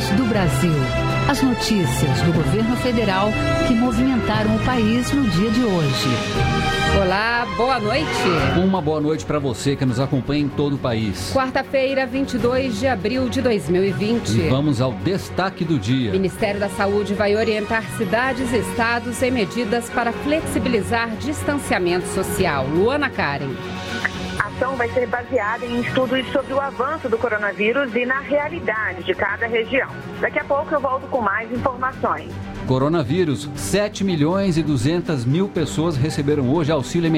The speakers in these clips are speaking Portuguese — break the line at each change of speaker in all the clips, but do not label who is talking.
Voz do Brasil. As notícias do governo federal que movimentaram o país no dia de hoje.
Olá, boa noite.
Uma boa noite para você que nos acompanha em todo o país.
Quarta-feira, 22 de abril de 2020.
E vamos ao destaque do dia.
O Ministério da Saúde vai orientar cidades e estados em medidas para flexibilizar distanciamento social. Luana Karen
ação vai ser baseada em estudos sobre o avanço do coronavírus e na realidade de cada região. Daqui a pouco eu volto com mais informações.
Coronavírus, 7 milhões e 200 mil pessoas receberam hoje auxílio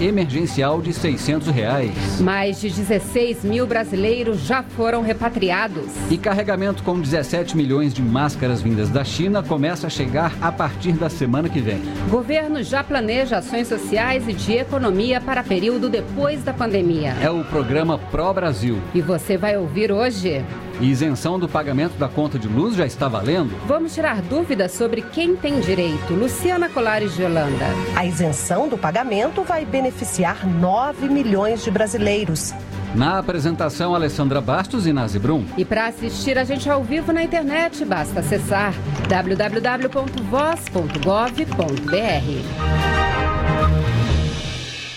emergencial de 600 reais.
Mais de 16 mil brasileiros já foram repatriados.
E carregamento com 17 milhões de máscaras vindas da China começa a chegar a partir da semana que vem.
Governo já planeja ações sociais e de economia para período depois da pandemia.
É o programa Pro Brasil.
E você vai ouvir hoje.
E isenção do pagamento da conta de luz já está valendo?
Vamos tirar dúvidas sobre quem tem direito. Luciana Colares de Holanda.
A isenção do pagamento vai beneficiar 9 milhões de brasileiros.
Na apresentação, Alessandra Bastos e Nazi Brum.
E para assistir a gente ao vivo na internet, basta acessar www.voz.gov.br.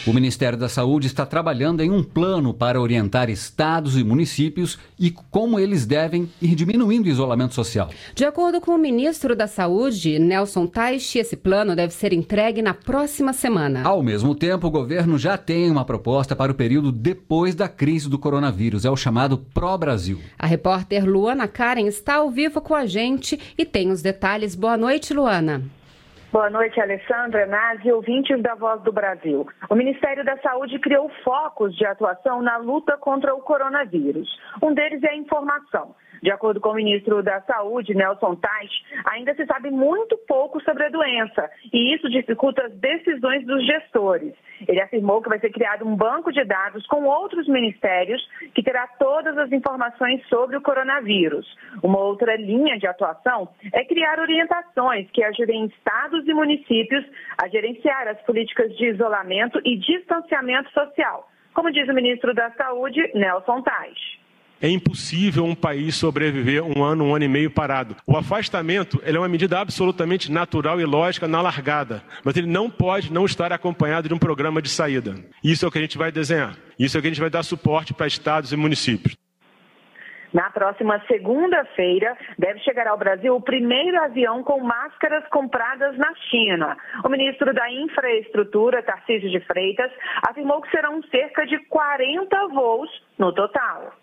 O Ministério da Saúde está trabalhando em um plano para orientar estados e municípios e como eles devem ir diminuindo o isolamento social.
De acordo com o ministro da Saúde, Nelson Teich, esse plano deve ser entregue na próxima semana.
Ao mesmo tempo, o governo já tem uma proposta para o período depois da crise do coronavírus. É o chamado Pro Brasil.
A repórter Luana Karen está ao vivo com a gente e tem os detalhes. Boa noite, Luana.
Boa noite, Alessandra, Nazi, ouvintes da Voz do Brasil. O Ministério da Saúde criou focos de atuação na luta contra o coronavírus. Um deles é a informação. De acordo com o ministro da Saúde, Nelson Tais, ainda se sabe muito pouco sobre a doença e isso dificulta as decisões dos gestores. Ele afirmou que vai ser criado um banco de dados com outros ministérios que terá todas as informações sobre o coronavírus. Uma outra linha de atuação é criar orientações que ajudem estados e municípios a gerenciar as políticas de isolamento e distanciamento social, como diz o ministro da Saúde, Nelson Tais.
É impossível um país sobreviver um ano, um ano e meio parado. O afastamento é uma medida absolutamente natural e lógica na largada, mas ele não pode não estar acompanhado de um programa de saída. Isso é o que a gente vai desenhar. Isso é o que a gente vai dar suporte para estados e municípios.
Na próxima segunda-feira, deve chegar ao Brasil o primeiro avião com máscaras compradas na China. O ministro da Infraestrutura, Tarcísio de Freitas, afirmou que serão cerca de 40 voos no total.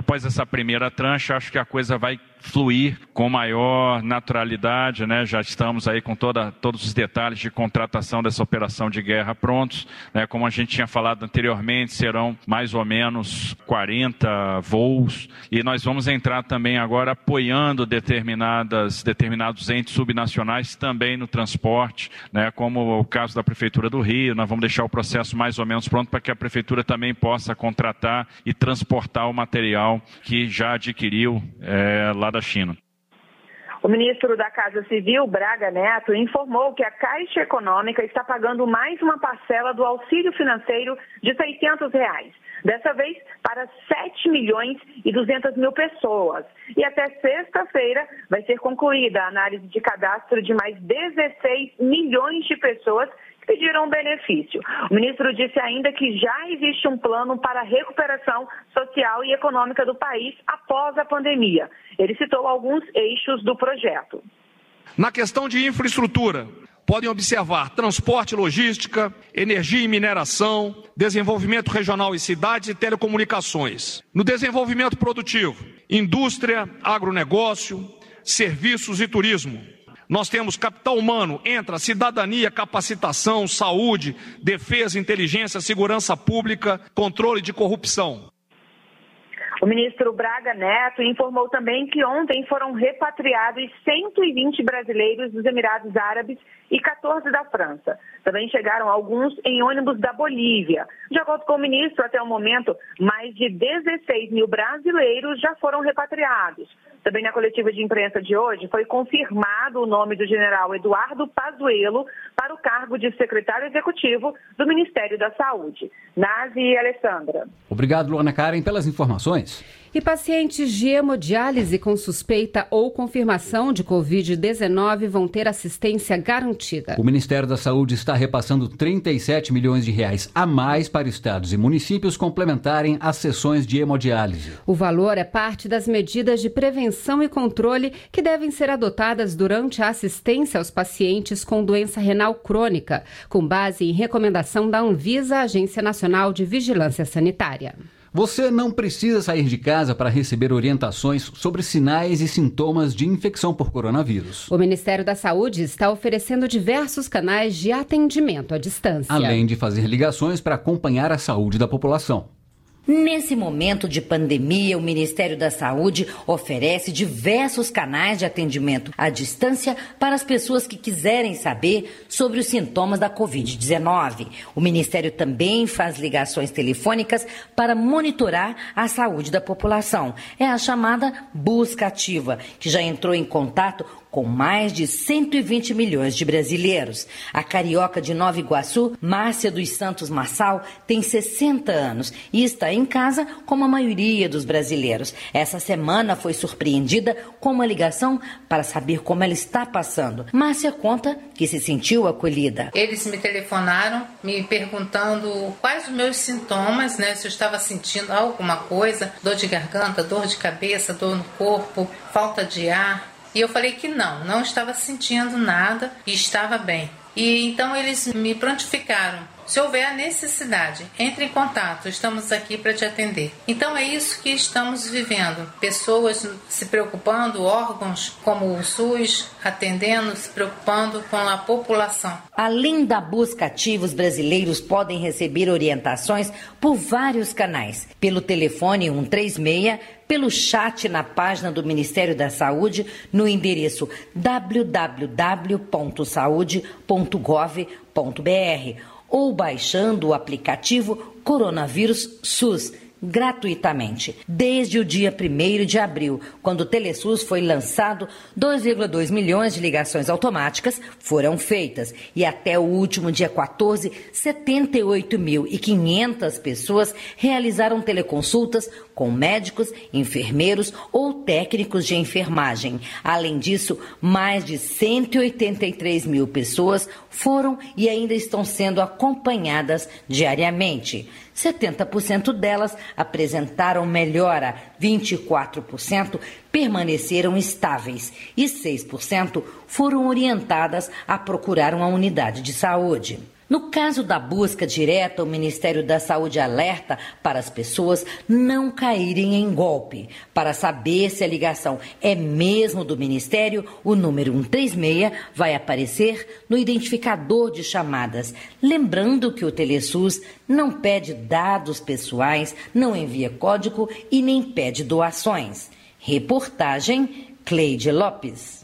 Após essa primeira tranche, acho que a coisa vai fluir com maior naturalidade, né? Já estamos aí com toda, todos os detalhes de contratação dessa operação de guerra prontos, né? Como a gente tinha falado anteriormente, serão mais ou menos 40 voos e nós vamos entrar também agora apoiando determinadas determinados entes subnacionais também no transporte, né? Como o caso da prefeitura do Rio, nós vamos deixar o processo mais ou menos pronto para que a prefeitura também possa contratar e transportar o material que já adquiriu é, lá da China.
O ministro da Casa Civil, Braga Neto, informou que a Caixa Econômica está pagando mais uma parcela do auxílio financeiro de 600 reais. Dessa vez, para 7 milhões e 200 mil pessoas. E até sexta-feira vai ser concluída a análise de cadastro de mais 16 milhões de pessoas pediram benefício. O ministro disse ainda que já existe um plano para a recuperação social e econômica do país após a pandemia. Ele citou alguns eixos do projeto.
Na questão de infraestrutura, podem observar transporte e logística, energia e mineração, desenvolvimento regional e cidades e telecomunicações. No desenvolvimento produtivo, indústria, agronegócio, serviços e turismo nós temos capital humano, entra cidadania, capacitação, saúde, defesa, inteligência, segurança pública, controle de corrupção.
O ministro Braga Neto informou também que ontem foram repatriados 120 brasileiros dos Emirados Árabes e 14 da França. Também chegaram alguns em ônibus da Bolívia. De acordo com o ministro, até o momento, mais de 16 mil brasileiros já foram repatriados. Também na coletiva de imprensa de hoje foi confirmado o nome do general Eduardo Pazuello para o cargo de secretário executivo do Ministério da Saúde. Nazi e Alessandra.
Obrigado, Luana Karen, pelas informações.
E pacientes de hemodiálise com suspeita ou confirmação de Covid-19 vão ter assistência garantida.
O Ministério da Saúde está repassando 37 milhões de reais a mais para estados e municípios complementarem as sessões de hemodiálise.
O valor é parte das medidas de prevenção e controle que devem ser adotadas durante a assistência aos pacientes com doença renal crônica, com base em recomendação da Anvisa, Agência Nacional de Vigilância Sanitária.
Você não precisa sair de casa para receber orientações sobre sinais e sintomas de infecção por coronavírus.
O Ministério da Saúde está oferecendo diversos canais de atendimento à distância.
Além de fazer ligações para acompanhar a saúde da população.
Nesse momento de pandemia, o Ministério da Saúde oferece diversos canais de atendimento à distância para as pessoas que quiserem saber sobre os sintomas da Covid-19. O Ministério também faz ligações telefônicas para monitorar a saúde da população. É a chamada busca ativa, que já entrou em contato com mais de 120 milhões de brasileiros. A carioca de Nova Iguaçu, Márcia dos Santos Massal, tem 60 anos e está em casa como a maioria dos brasileiros. Essa semana foi surpreendida com uma ligação para saber como ela está passando. Márcia conta que se sentiu acolhida.
Eles me telefonaram me perguntando quais os meus sintomas, né? Se eu estava sentindo alguma coisa, dor de garganta, dor de cabeça, dor no corpo, falta de ar. E eu falei que não, não estava sentindo nada e estava bem. E então eles me prontificaram se houver a necessidade, entre em contato, estamos aqui para te atender. Então é isso que estamos vivendo. Pessoas se preocupando, órgãos como o SUS atendendo, se preocupando com a população.
Além da busca ativa, os brasileiros podem receber orientações por vários canais. Pelo telefone 136, pelo chat na página do Ministério da Saúde no endereço www.saude.gov.br ou baixando o aplicativo Coronavírus SUS gratuitamente. Desde o dia 1 de abril, quando o Telesus foi lançado, 2,2 milhões de ligações automáticas foram feitas e até o último dia 14, 78.500 pessoas realizaram teleconsultas com médicos, enfermeiros ou técnicos de enfermagem. Além disso, mais de 183 mil pessoas foram e ainda estão sendo acompanhadas diariamente. 70% delas apresentaram melhora, 24% permaneceram estáveis e 6% foram orientadas a procurar uma unidade de saúde. No caso da busca direta, o Ministério da Saúde alerta para as pessoas não caírem em golpe. Para saber se a ligação é mesmo do Ministério, o número 136 vai aparecer no identificador de chamadas. Lembrando que o Telesus não pede dados pessoais, não envia código e nem pede doações. Reportagem Cleide Lopes.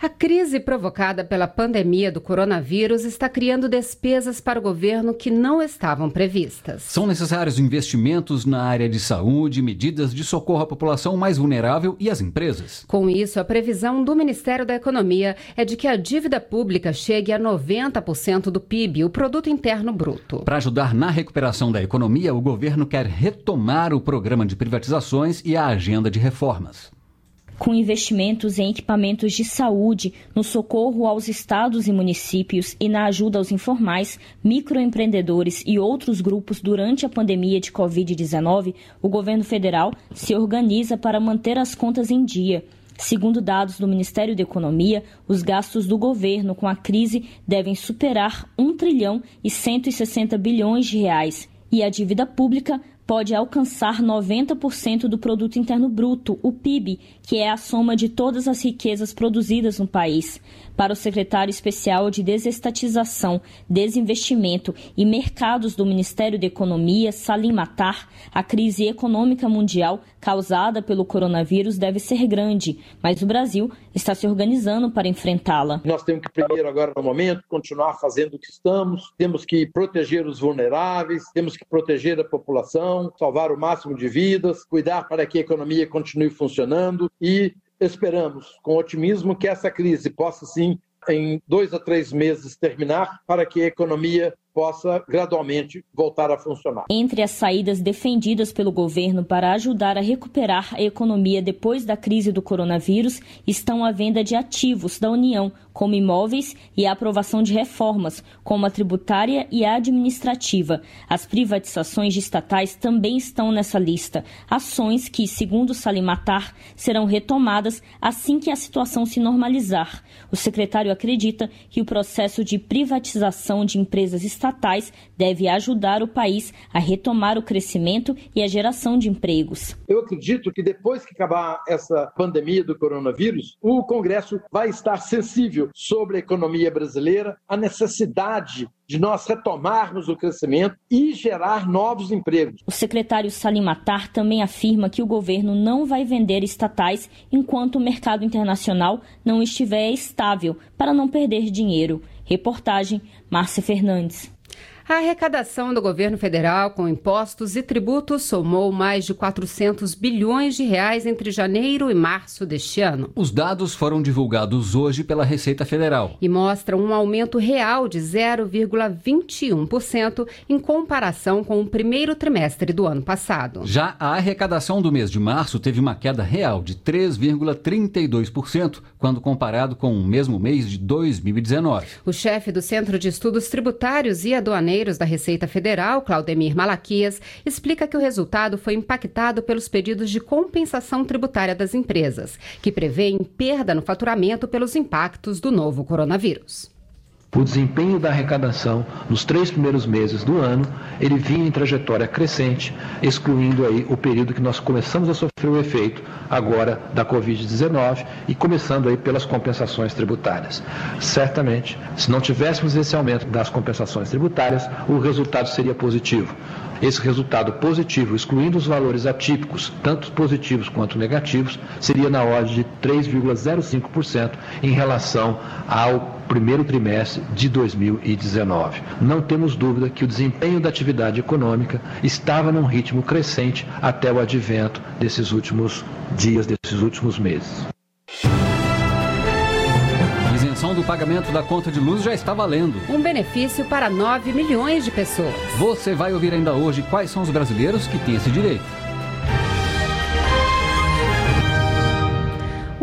A crise provocada pela pandemia do coronavírus está criando despesas para o governo que não estavam previstas.
São necessários investimentos na área de saúde, medidas de socorro à população mais vulnerável e às empresas.
Com isso, a previsão do Ministério da Economia é de que a dívida pública chegue a 90% do PIB, o produto interno bruto.
Para ajudar na recuperação da economia, o governo quer retomar o programa de privatizações e a agenda de reformas
com investimentos em equipamentos de saúde, no socorro aos estados e municípios e na ajuda aos informais, microempreendedores e outros grupos durante a pandemia de Covid-19, o governo federal se organiza para manter as contas em dia. Segundo dados do Ministério da Economia, os gastos do governo com a crise devem superar 1 trilhão e 160 bilhões de reais e a dívida pública pode alcançar 90% do produto interno bruto, o PIB, que é a soma de todas as riquezas produzidas no país. Para o secretário especial de Desestatização, Desinvestimento e Mercados do Ministério da Economia, Salim Matar, a crise econômica mundial causada pelo coronavírus deve ser grande, mas o Brasil está se organizando para enfrentá-la.
Nós temos que, primeiro, agora no momento, continuar fazendo o que estamos, temos que proteger os vulneráveis, temos que proteger a população, salvar o máximo de vidas, cuidar para que a economia continue funcionando e esperamos com otimismo que essa crise possa sim em dois a três meses terminar para que a economia possa gradualmente voltar a funcionar.
Entre as saídas defendidas pelo governo para ajudar a recuperar a economia depois da crise do coronavírus estão a venda de ativos da União, como imóveis, e a aprovação de reformas, como a tributária e a administrativa. As privatizações estatais também estão nessa lista. Ações que, segundo Salimatar, serão retomadas assim que a situação se normalizar. O secretário acredita que o processo de privatização de empresas estatais deve ajudar o país a retomar o crescimento e a geração de empregos.
Eu acredito que depois que acabar essa pandemia do coronavírus, o Congresso vai estar sensível sobre a economia brasileira, a necessidade de nós retomarmos o crescimento e gerar novos empregos.
O secretário Salim Matar também afirma que o governo não vai vender estatais enquanto o mercado internacional não estiver estável, para não perder dinheiro. Reportagem Márcia Fernandes.
A arrecadação do governo federal com impostos e tributos somou mais de 400 bilhões de reais entre janeiro e março deste ano.
Os dados foram divulgados hoje pela Receita Federal
e mostram um aumento real de 0,21% em comparação com o primeiro trimestre do ano passado.
Já a arrecadação do mês de março teve uma queda real de 3,32% quando comparado com o mesmo mês de 2019.
O chefe do Centro de Estudos Tributários e Aduaneiros da Receita Federal, Claudemir Malaquias, explica que o resultado foi impactado pelos pedidos de compensação tributária das empresas, que prevêem perda no faturamento pelos impactos do novo coronavírus.
O desempenho da arrecadação nos três primeiros meses do ano, ele vinha em trajetória crescente, excluindo aí o período que nós começamos a sofrer o efeito agora da Covid-19 e começando aí pelas compensações tributárias. Certamente, se não tivéssemos esse aumento das compensações tributárias, o resultado seria positivo. Esse resultado positivo, excluindo os valores atípicos, tanto positivos quanto negativos, seria na ordem de 3,05% em relação ao primeiro trimestre de 2019. Não temos dúvida que o desempenho da atividade econômica estava num ritmo crescente até o advento desses últimos dias, desses últimos meses.
A isenção do pagamento da conta de luz já está valendo.
Um benefício para 9 milhões de pessoas.
Você vai ouvir ainda hoje quais são os brasileiros que têm esse direito.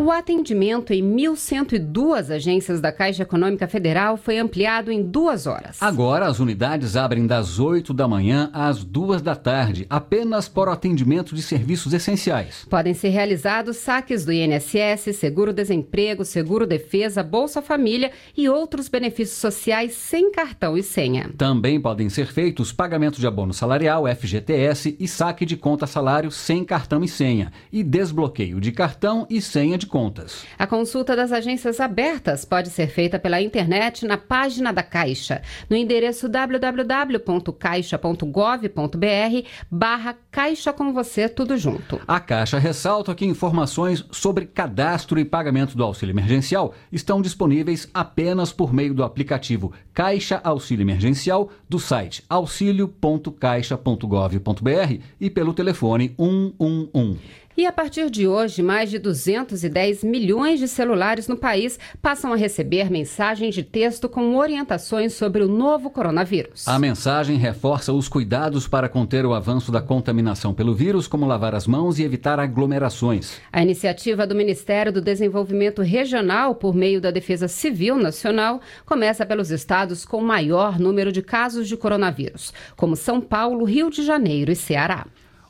O atendimento em 1.102 agências da Caixa Econômica Federal foi ampliado em duas horas.
Agora, as unidades abrem das 8 da manhã às 2 da tarde, apenas para o atendimento de serviços essenciais.
Podem ser realizados saques do INSS, seguro-desemprego, seguro-defesa, Bolsa Família e outros benefícios sociais sem cartão e senha.
Também podem ser feitos pagamentos de abono salarial, FGTS e saque de conta salário sem cartão e senha, e desbloqueio de cartão e senha de contas.
A consulta das agências abertas pode ser feita pela internet na página da Caixa, no endereço www.caixa.gov.br barra Caixa com você tudo junto.
A Caixa ressalta que informações sobre cadastro e pagamento do auxílio emergencial estão disponíveis apenas por meio do aplicativo Caixa Auxílio Emergencial do site auxilio.caixa.gov.br e pelo telefone 111.
E a partir de hoje, mais de 210 milhões de celulares no país passam a receber mensagens de texto com orientações sobre o novo coronavírus.
A mensagem reforça os cuidados para conter o avanço da contaminação pelo vírus, como lavar as mãos e evitar aglomerações.
A iniciativa do Ministério do Desenvolvimento Regional, por meio da Defesa Civil Nacional, começa pelos estados com maior número de casos de coronavírus, como São Paulo, Rio de Janeiro e Ceará.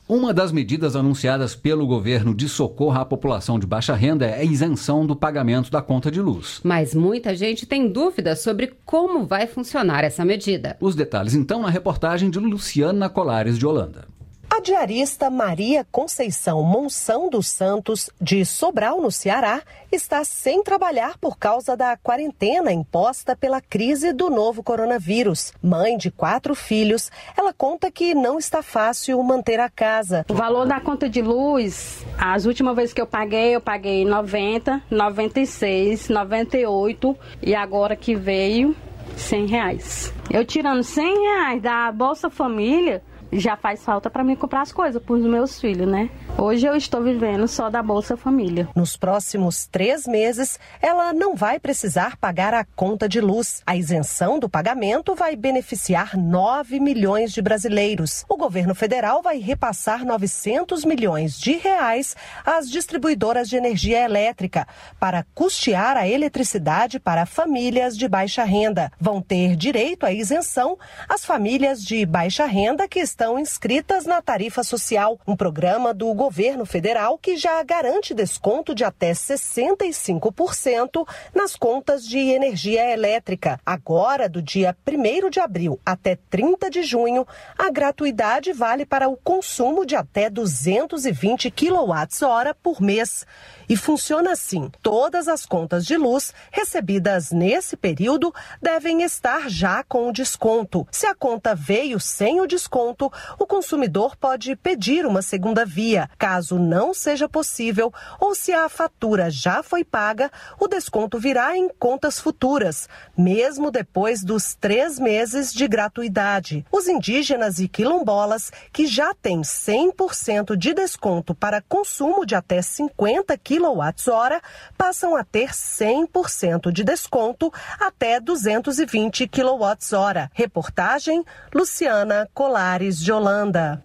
Uma das medidas anunciadas pelo governo de socorro à população de baixa renda é a isenção do pagamento da conta de luz.
Mas muita gente tem dúvidas sobre como vai funcionar essa medida.
Os detalhes então na reportagem de Luciana Colares de Holanda.
A diarista Maria Conceição Monção dos Santos, de Sobral, no Ceará, está sem trabalhar por causa da quarentena imposta pela crise do novo coronavírus. Mãe de quatro filhos, ela conta que não está fácil manter a casa.
O valor da conta de luz, as últimas vezes que eu paguei, eu paguei 90, 96, 98 e agora que veio 100 reais. Eu tirando 100 reais da Bolsa Família, já faz falta para mim comprar as coisas para os meus filhos, né? Hoje eu estou vivendo só da Bolsa Família.
Nos próximos três meses, ela não vai precisar pagar a conta de luz. A isenção do pagamento vai beneficiar 9 milhões de brasileiros. O governo federal vai repassar 900 milhões de reais às distribuidoras de energia elétrica para custear a eletricidade para famílias de baixa renda. Vão ter direito à isenção as famílias de baixa renda que estão inscritas na tarifa social, um programa do governo federal que já garante desconto de até 65% nas contas de energia elétrica. Agora, do dia 1 de abril até 30 de junho, a gratuidade vale para o consumo de até 220 kWh por mês. E funciona assim: todas as contas de luz recebidas nesse período devem estar já com o desconto. Se a conta veio sem o desconto, o consumidor pode pedir uma segunda via. Caso não seja possível, ou se a fatura já foi paga, o desconto virá em contas futuras, mesmo depois dos três meses de gratuidade. Os indígenas e quilombolas, que já têm 100% de desconto para consumo de até 50 kg, kWh passam a ter 100% de desconto até 220 kWh. Reportagem Luciana Colares de Holanda.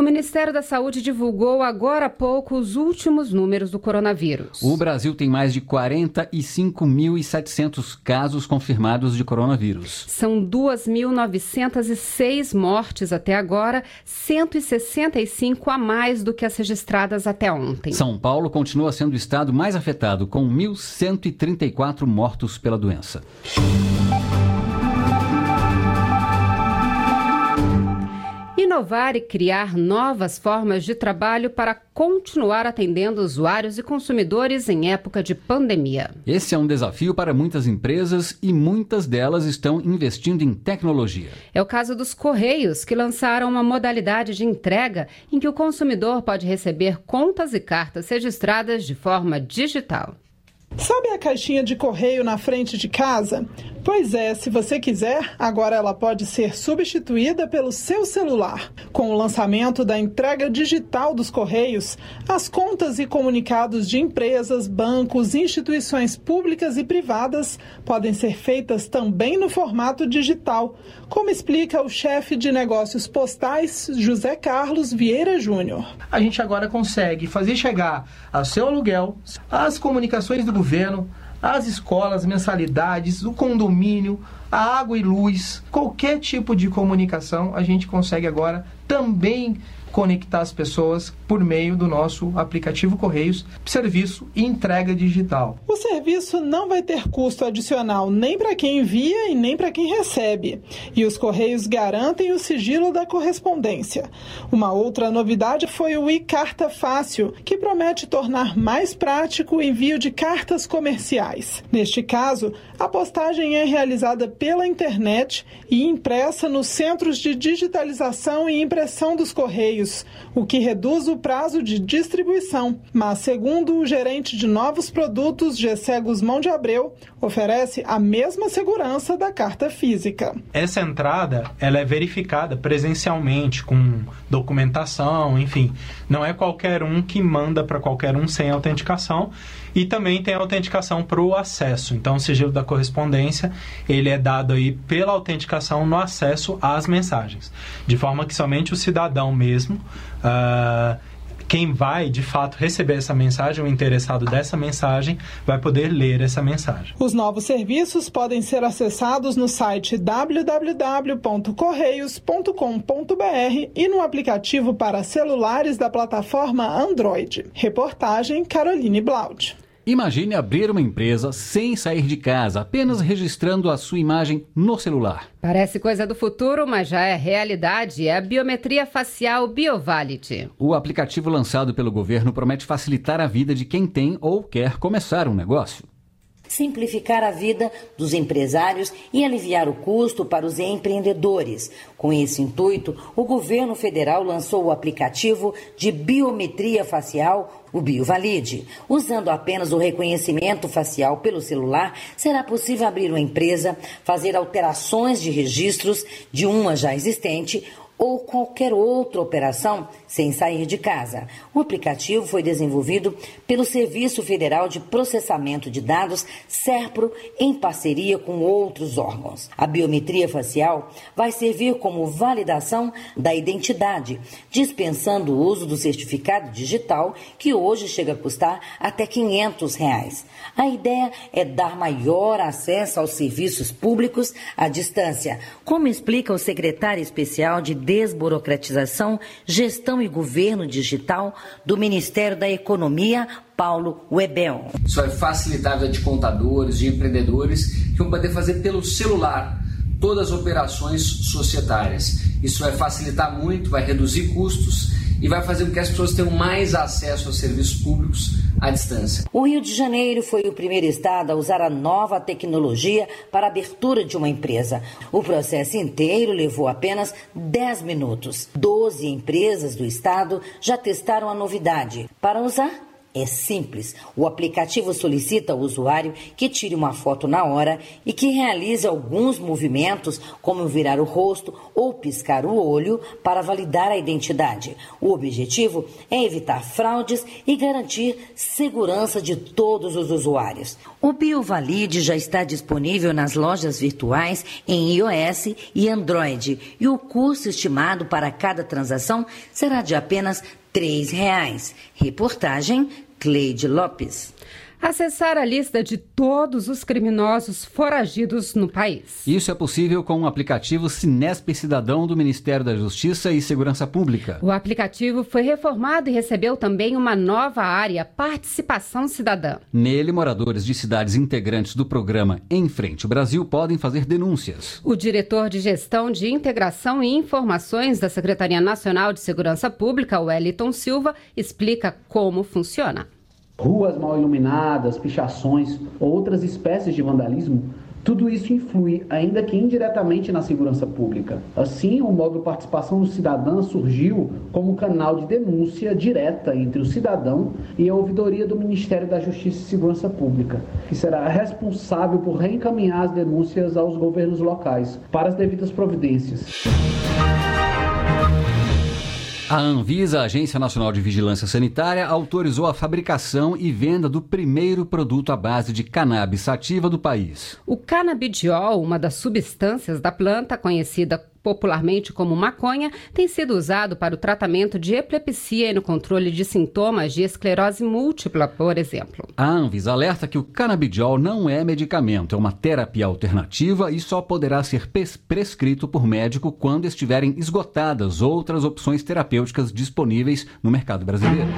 O Ministério da Saúde divulgou agora há pouco os últimos números do coronavírus.
O Brasil tem mais de 45.700 casos confirmados de coronavírus.
São 2.906 mortes até agora, 165 a mais do que as registradas até ontem.
São Paulo continua sendo o estado mais afetado, com 1.134 mortos pela doença.
Inovar e criar novas formas de trabalho para continuar atendendo usuários e consumidores em época de pandemia.
Esse é um desafio para muitas empresas e muitas delas estão investindo em tecnologia.
É o caso dos Correios, que lançaram uma modalidade de entrega em que o consumidor pode receber contas e cartas registradas de forma digital.
Sabe a caixinha de correio na frente de casa? Pois é, se você quiser, agora ela pode ser substituída pelo seu celular. Com o lançamento da entrega digital dos Correios, as contas e comunicados de empresas, bancos, instituições públicas e privadas podem ser feitas também no formato digital, como explica o chefe de negócios postais, José Carlos Vieira Júnior.
A gente agora consegue fazer chegar ao seu aluguel as comunicações do governo as escolas, mensalidades, o condomínio, a água e luz, qualquer tipo de comunicação, a gente consegue agora também conectar as pessoas por meio do nosso aplicativo Correios, serviço e entrega digital.
O serviço não vai ter custo adicional nem para quem envia e nem para quem recebe. E os Correios garantem o sigilo da correspondência. Uma outra novidade foi o e-Carta Fácil, que promete tornar mais prático o envio de cartas comerciais. Neste caso, a postagem é realizada pela internet e impressa nos centros de digitalização e impressão dos Correios, o que reduz o prazo de distribuição. Mas, segundo o gerente de novos produtos, Gessé Guzmão de Abreu, oferece a mesma segurança da carta física.
Essa entrada ela é verificada presencialmente, com documentação, enfim. Não é qualquer um que manda para qualquer um sem autenticação e também tem a autenticação para o acesso. Então, o sigilo da correspondência ele é dado aí pela autenticação no acesso às mensagens, de forma que somente o cidadão mesmo uh, quem vai de fato receber essa mensagem, o interessado dessa mensagem, vai poder ler essa mensagem.
Os novos serviços podem ser acessados no site www.correios.com.br e no aplicativo para celulares da plataforma Android. Reportagem Caroline Blaud.
Imagine abrir uma empresa sem sair de casa, apenas registrando a sua imagem no celular.
Parece coisa do futuro, mas já é realidade. É a biometria facial BioValid.
O aplicativo lançado pelo governo promete facilitar a vida de quem tem ou quer começar um negócio
simplificar a vida dos empresários e aliviar o custo para os empreendedores. Com esse intuito, o governo federal lançou o aplicativo de biometria facial, o BioValide. Usando apenas o reconhecimento facial pelo celular, será possível abrir uma empresa, fazer alterações de registros de uma já existente ou qualquer outra operação sem sair de casa. O aplicativo foi desenvolvido pelo Serviço Federal de Processamento de Dados, SERPRO, em parceria com outros órgãos. A biometria facial vai servir como validação da identidade, dispensando o uso do certificado digital, que hoje chega a custar até 500 reais. A ideia é dar maior acesso aos serviços públicos à distância, como explica o secretário especial de Desburocratização, Gestão e Governo Digital do Ministério da Economia, Paulo Webel.
Isso vai facilitar a vida de contadores, de empreendedores, que vão poder fazer pelo celular todas as operações societárias. Isso vai facilitar muito, vai reduzir custos e vai fazer com que as pessoas tenham mais acesso aos serviços públicos à distância.
O Rio de Janeiro foi o primeiro estado a usar a nova tecnologia para a abertura de uma empresa. O processo inteiro levou apenas 10 minutos. Doze empresas do estado já testaram a novidade. Para usar, é simples. O aplicativo solicita ao usuário que tire uma foto na hora e que realize alguns movimentos, como virar o rosto ou piscar o olho, para validar a identidade. O objetivo é evitar fraudes e garantir segurança de todos os usuários. O BioValide já está disponível nas lojas virtuais em iOS e Android e o custo estimado para cada transação será de apenas três reais. Reportagem Cleide Lopes.
Acessar a lista de todos os criminosos foragidos no país.
Isso é possível com o aplicativo Sinesp Cidadão do Ministério da Justiça e Segurança Pública.
O aplicativo foi reformado e recebeu também uma nova área, Participação Cidadã.
Nele, moradores de cidades integrantes do programa Em Frente Brasil podem fazer denúncias.
O diretor de Gestão de Integração e Informações da Secretaria Nacional de Segurança Pública, Wellington Silva, explica como funciona
ruas mal iluminadas, pichações ou outras espécies de vandalismo, tudo isso influi, ainda que indiretamente, na segurança pública. Assim, o módulo Participação do Cidadão surgiu como canal de denúncia direta entre o cidadão e a ouvidoria do Ministério da Justiça e Segurança Pública, que será responsável por reencaminhar as denúncias aos governos locais para as devidas providências.
A Anvisa, a Agência Nacional de Vigilância Sanitária, autorizou a fabricação e venda do primeiro produto à base de cannabis sativa do país.
O canabidiol, uma das substâncias da planta conhecida popularmente como maconha, tem sido usado para o tratamento de epilepsia e no controle de sintomas de esclerose múltipla, por exemplo.
A Anvisa alerta que o canabidiol não é medicamento, é uma terapia alternativa e só poderá ser prescrito por médico quando estiverem esgotadas outras opções terapêuticas disponíveis no mercado brasileiro.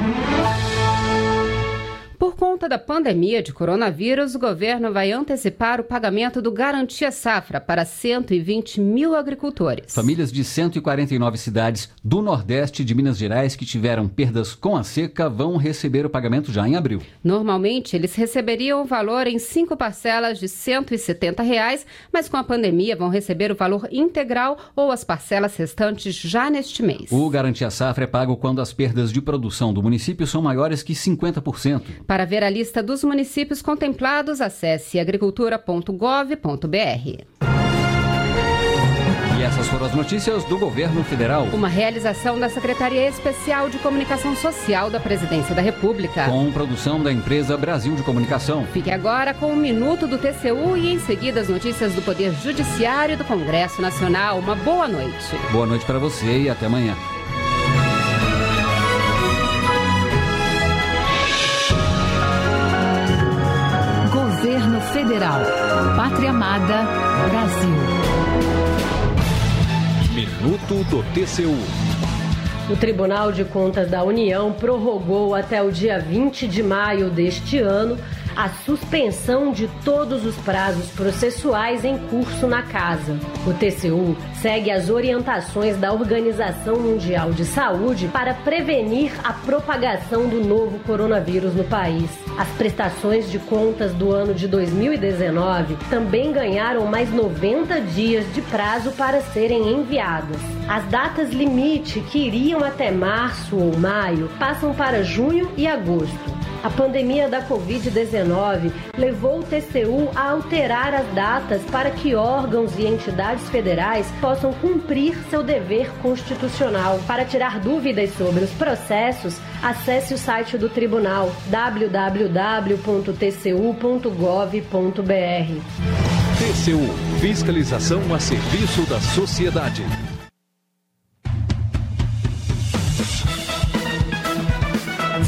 Conta da pandemia de coronavírus, o governo vai antecipar o pagamento do Garantia Safra para 120 mil agricultores.
Famílias de 149 cidades do Nordeste de Minas Gerais que tiveram perdas com a seca vão receber o pagamento já em abril.
Normalmente, eles receberiam o valor em cinco parcelas de 170 reais, mas com a pandemia vão receber o valor integral ou as parcelas restantes já neste mês.
O Garantia Safra é pago quando as perdas de produção do município são maiores que 50%.
Para ver a lista dos municípios contemplados, acesse agricultura.gov.br.
E essas foram as notícias do governo federal.
Uma realização da Secretaria Especial de Comunicação Social da Presidência da República.
Com produção da empresa Brasil de Comunicação.
Fique agora com o minuto do TCU e em seguida as notícias do Poder Judiciário e do Congresso Nacional. Uma boa noite.
Boa noite para você e até amanhã.
Federal. Pátria Amada, Brasil.
Minuto do TCU.
O Tribunal de Contas da União prorrogou até o dia 20 de maio deste ano a suspensão de todos os prazos processuais em curso na casa. O TCU segue as orientações da Organização Mundial de Saúde para prevenir a propagação do novo coronavírus no país. As prestações de contas do ano de 2019 também ganharam mais 90 dias de prazo para serem enviadas. As datas limite que iriam até março ou maio passam para junho e agosto. A pandemia da Covid-19 levou o TCU a alterar as datas para que órgãos e entidades federais possam cumprir seu dever constitucional. Para tirar dúvidas sobre os processos, acesse o site do tribunal www.tcu.gov.br.
TCU Fiscalização a serviço da sociedade.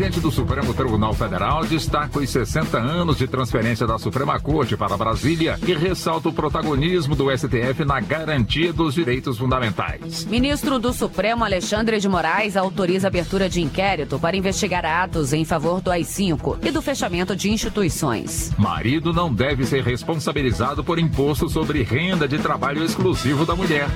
presidente do Supremo Tribunal Federal destaca os 60 anos de transferência da Suprema Corte para Brasília e ressalta o protagonismo do STF na garantia dos direitos fundamentais.
Ministro do Supremo Alexandre de Moraes autoriza a abertura de inquérito para investigar atos em favor do AI-5 e do fechamento de instituições.
Marido não deve ser responsabilizado por imposto sobre renda de trabalho exclusivo da mulher.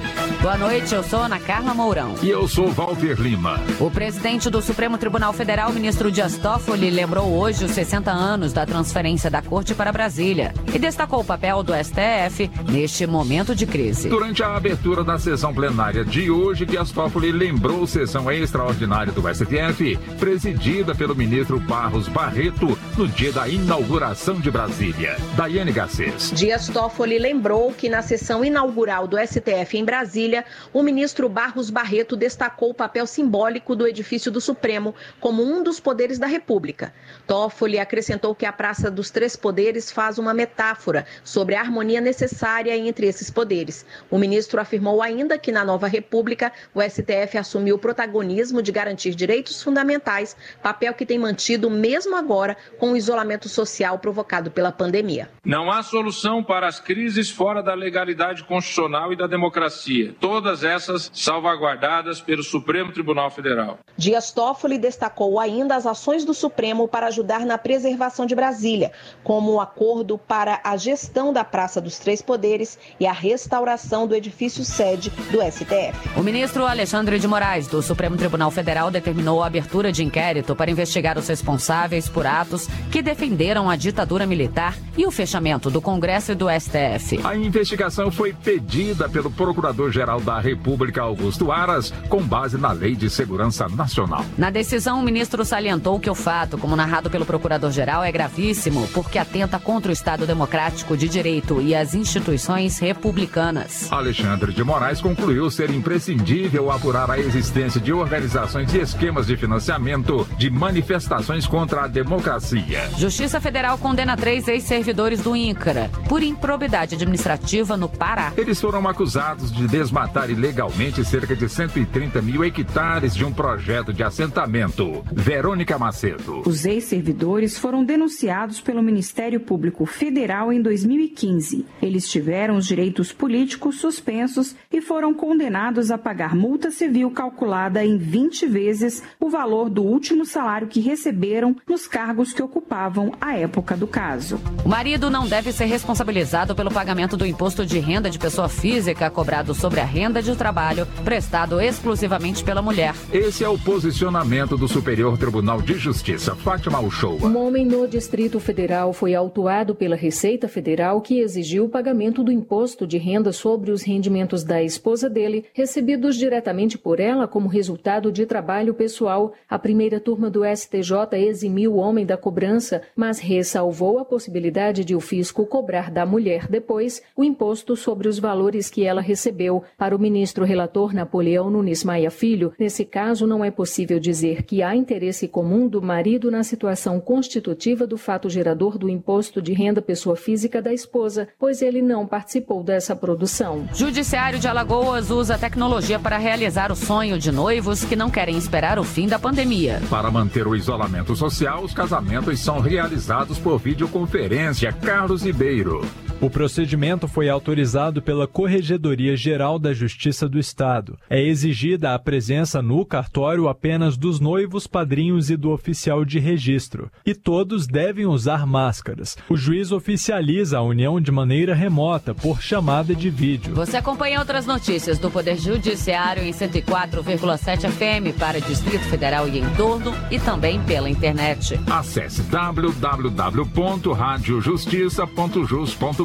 Boa noite, eu sou Ana Carla Mourão.
E eu sou Walter Lima.
O presidente do Supremo Tribunal Federal ministro Dias Toffoli lembrou hoje os 60 anos da transferência da corte para Brasília e destacou o papel do STF neste momento de crise.
Durante a abertura da sessão plenária de hoje, Dias Toffoli lembrou sessão extraordinária do STF, presidida pelo ministro Barros Barreto no dia da inauguração de Brasília. Daiane Garcês.
Dias Toffoli lembrou que na sessão inaugural do STF em Brasília, o ministro Barros Barreto destacou o papel simbólico do edifício do Supremo como um dos poderes da República. Toffoli acrescentou que a Praça dos Três Poderes faz uma metáfora sobre a harmonia necessária entre esses poderes. O ministro afirmou ainda que na nova República o STF assumiu o protagonismo de garantir direitos fundamentais, papel que tem mantido mesmo agora com o isolamento social provocado pela pandemia.
Não há solução para as crises fora da legalidade constitucional e da democracia. Todas essas salvaguardadas pelo Supremo Tribunal Federal.
Dias Toffoli destacou ainda ainda as ações do Supremo para ajudar na preservação de Brasília, como o acordo para a gestão da Praça dos Três Poderes e a restauração do edifício sede do STF.
O ministro Alexandre de Moraes, do Supremo Tribunal Federal, determinou a abertura de inquérito para investigar os responsáveis por atos que defenderam a ditadura militar e o fechamento do Congresso e do STF.
A investigação foi pedida pelo Procurador-Geral da República, Augusto Aras, com base na Lei de Segurança Nacional.
Na decisão, o ministro salientou que o fato, como narrado pelo procurador-geral, é gravíssimo porque atenta contra o Estado democrático de direito e as instituições republicanas.
Alexandre de Moraes concluiu ser imprescindível apurar a existência de organizações e esquemas de financiamento de manifestações contra a democracia.
Justiça Federal condena três ex-servidores do INCRA por improbidade administrativa no Pará.
Eles foram acusados de desmatar ilegalmente cerca de 130 mil hectares de um projeto de assentamento. Verônica Macedo.
Os ex-servidores foram denunciados pelo Ministério Público Federal em 2015. Eles tiveram os direitos políticos suspensos e foram condenados a pagar multa civil calculada em 20 vezes o valor do último salário que receberam nos cargos que ocupavam à época do caso.
O marido não deve ser responsabilizado pelo pagamento do imposto de renda de pessoa física cobrado sobre a renda de trabalho prestado exclusivamente pela mulher.
Esse é o posicionamento do Superior Tribunal de Justiça, Fátima Uchoa.
Um homem no Distrito Federal foi autuado pela Receita Federal que exigiu o pagamento do imposto de renda sobre os rendimentos da esposa dele, recebidos diretamente por ela como resultado de trabalho pessoal. A primeira turma do STJ eximiu o homem da cobrança, mas ressalvou a possibilidade de o fisco cobrar da mulher depois o imposto sobre os valores que ela recebeu. Para o ministro relator Napoleão Nunes Maia Filho, nesse caso não é possível dizer que há interesse interesse comum do marido na situação constitutiva do fato gerador do imposto de renda pessoa física da esposa, pois ele não participou dessa produção.
Judiciário de Alagoas usa tecnologia para realizar o sonho de noivos que não querem esperar o fim da pandemia.
Para manter o isolamento social, os casamentos são realizados por videoconferência. Carlos Ribeiro.
O procedimento foi autorizado pela Corregedoria Geral da Justiça do Estado. É exigida a presença no cartório apenas dos noivos, padrinhos e do oficial de registro. E todos devem usar máscaras. O juiz oficializa a união de maneira remota, por chamada de vídeo.
Você acompanha outras notícias do Poder Judiciário em 104,7 FM para Distrito Federal e em torno e também pela internet.
Acesse www.radiojustiça.jus.br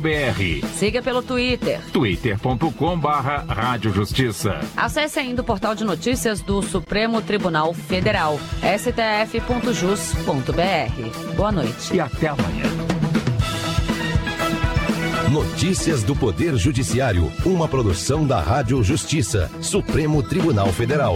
Siga pelo Twitter.
twitter.com barra Rádio Justiça.
Acesse ainda o portal de notícias do Supremo Tribunal Federal, stf.jus.br. Boa noite.
E até amanhã.
Notícias do Poder Judiciário, uma produção da Rádio Justiça, Supremo Tribunal Federal.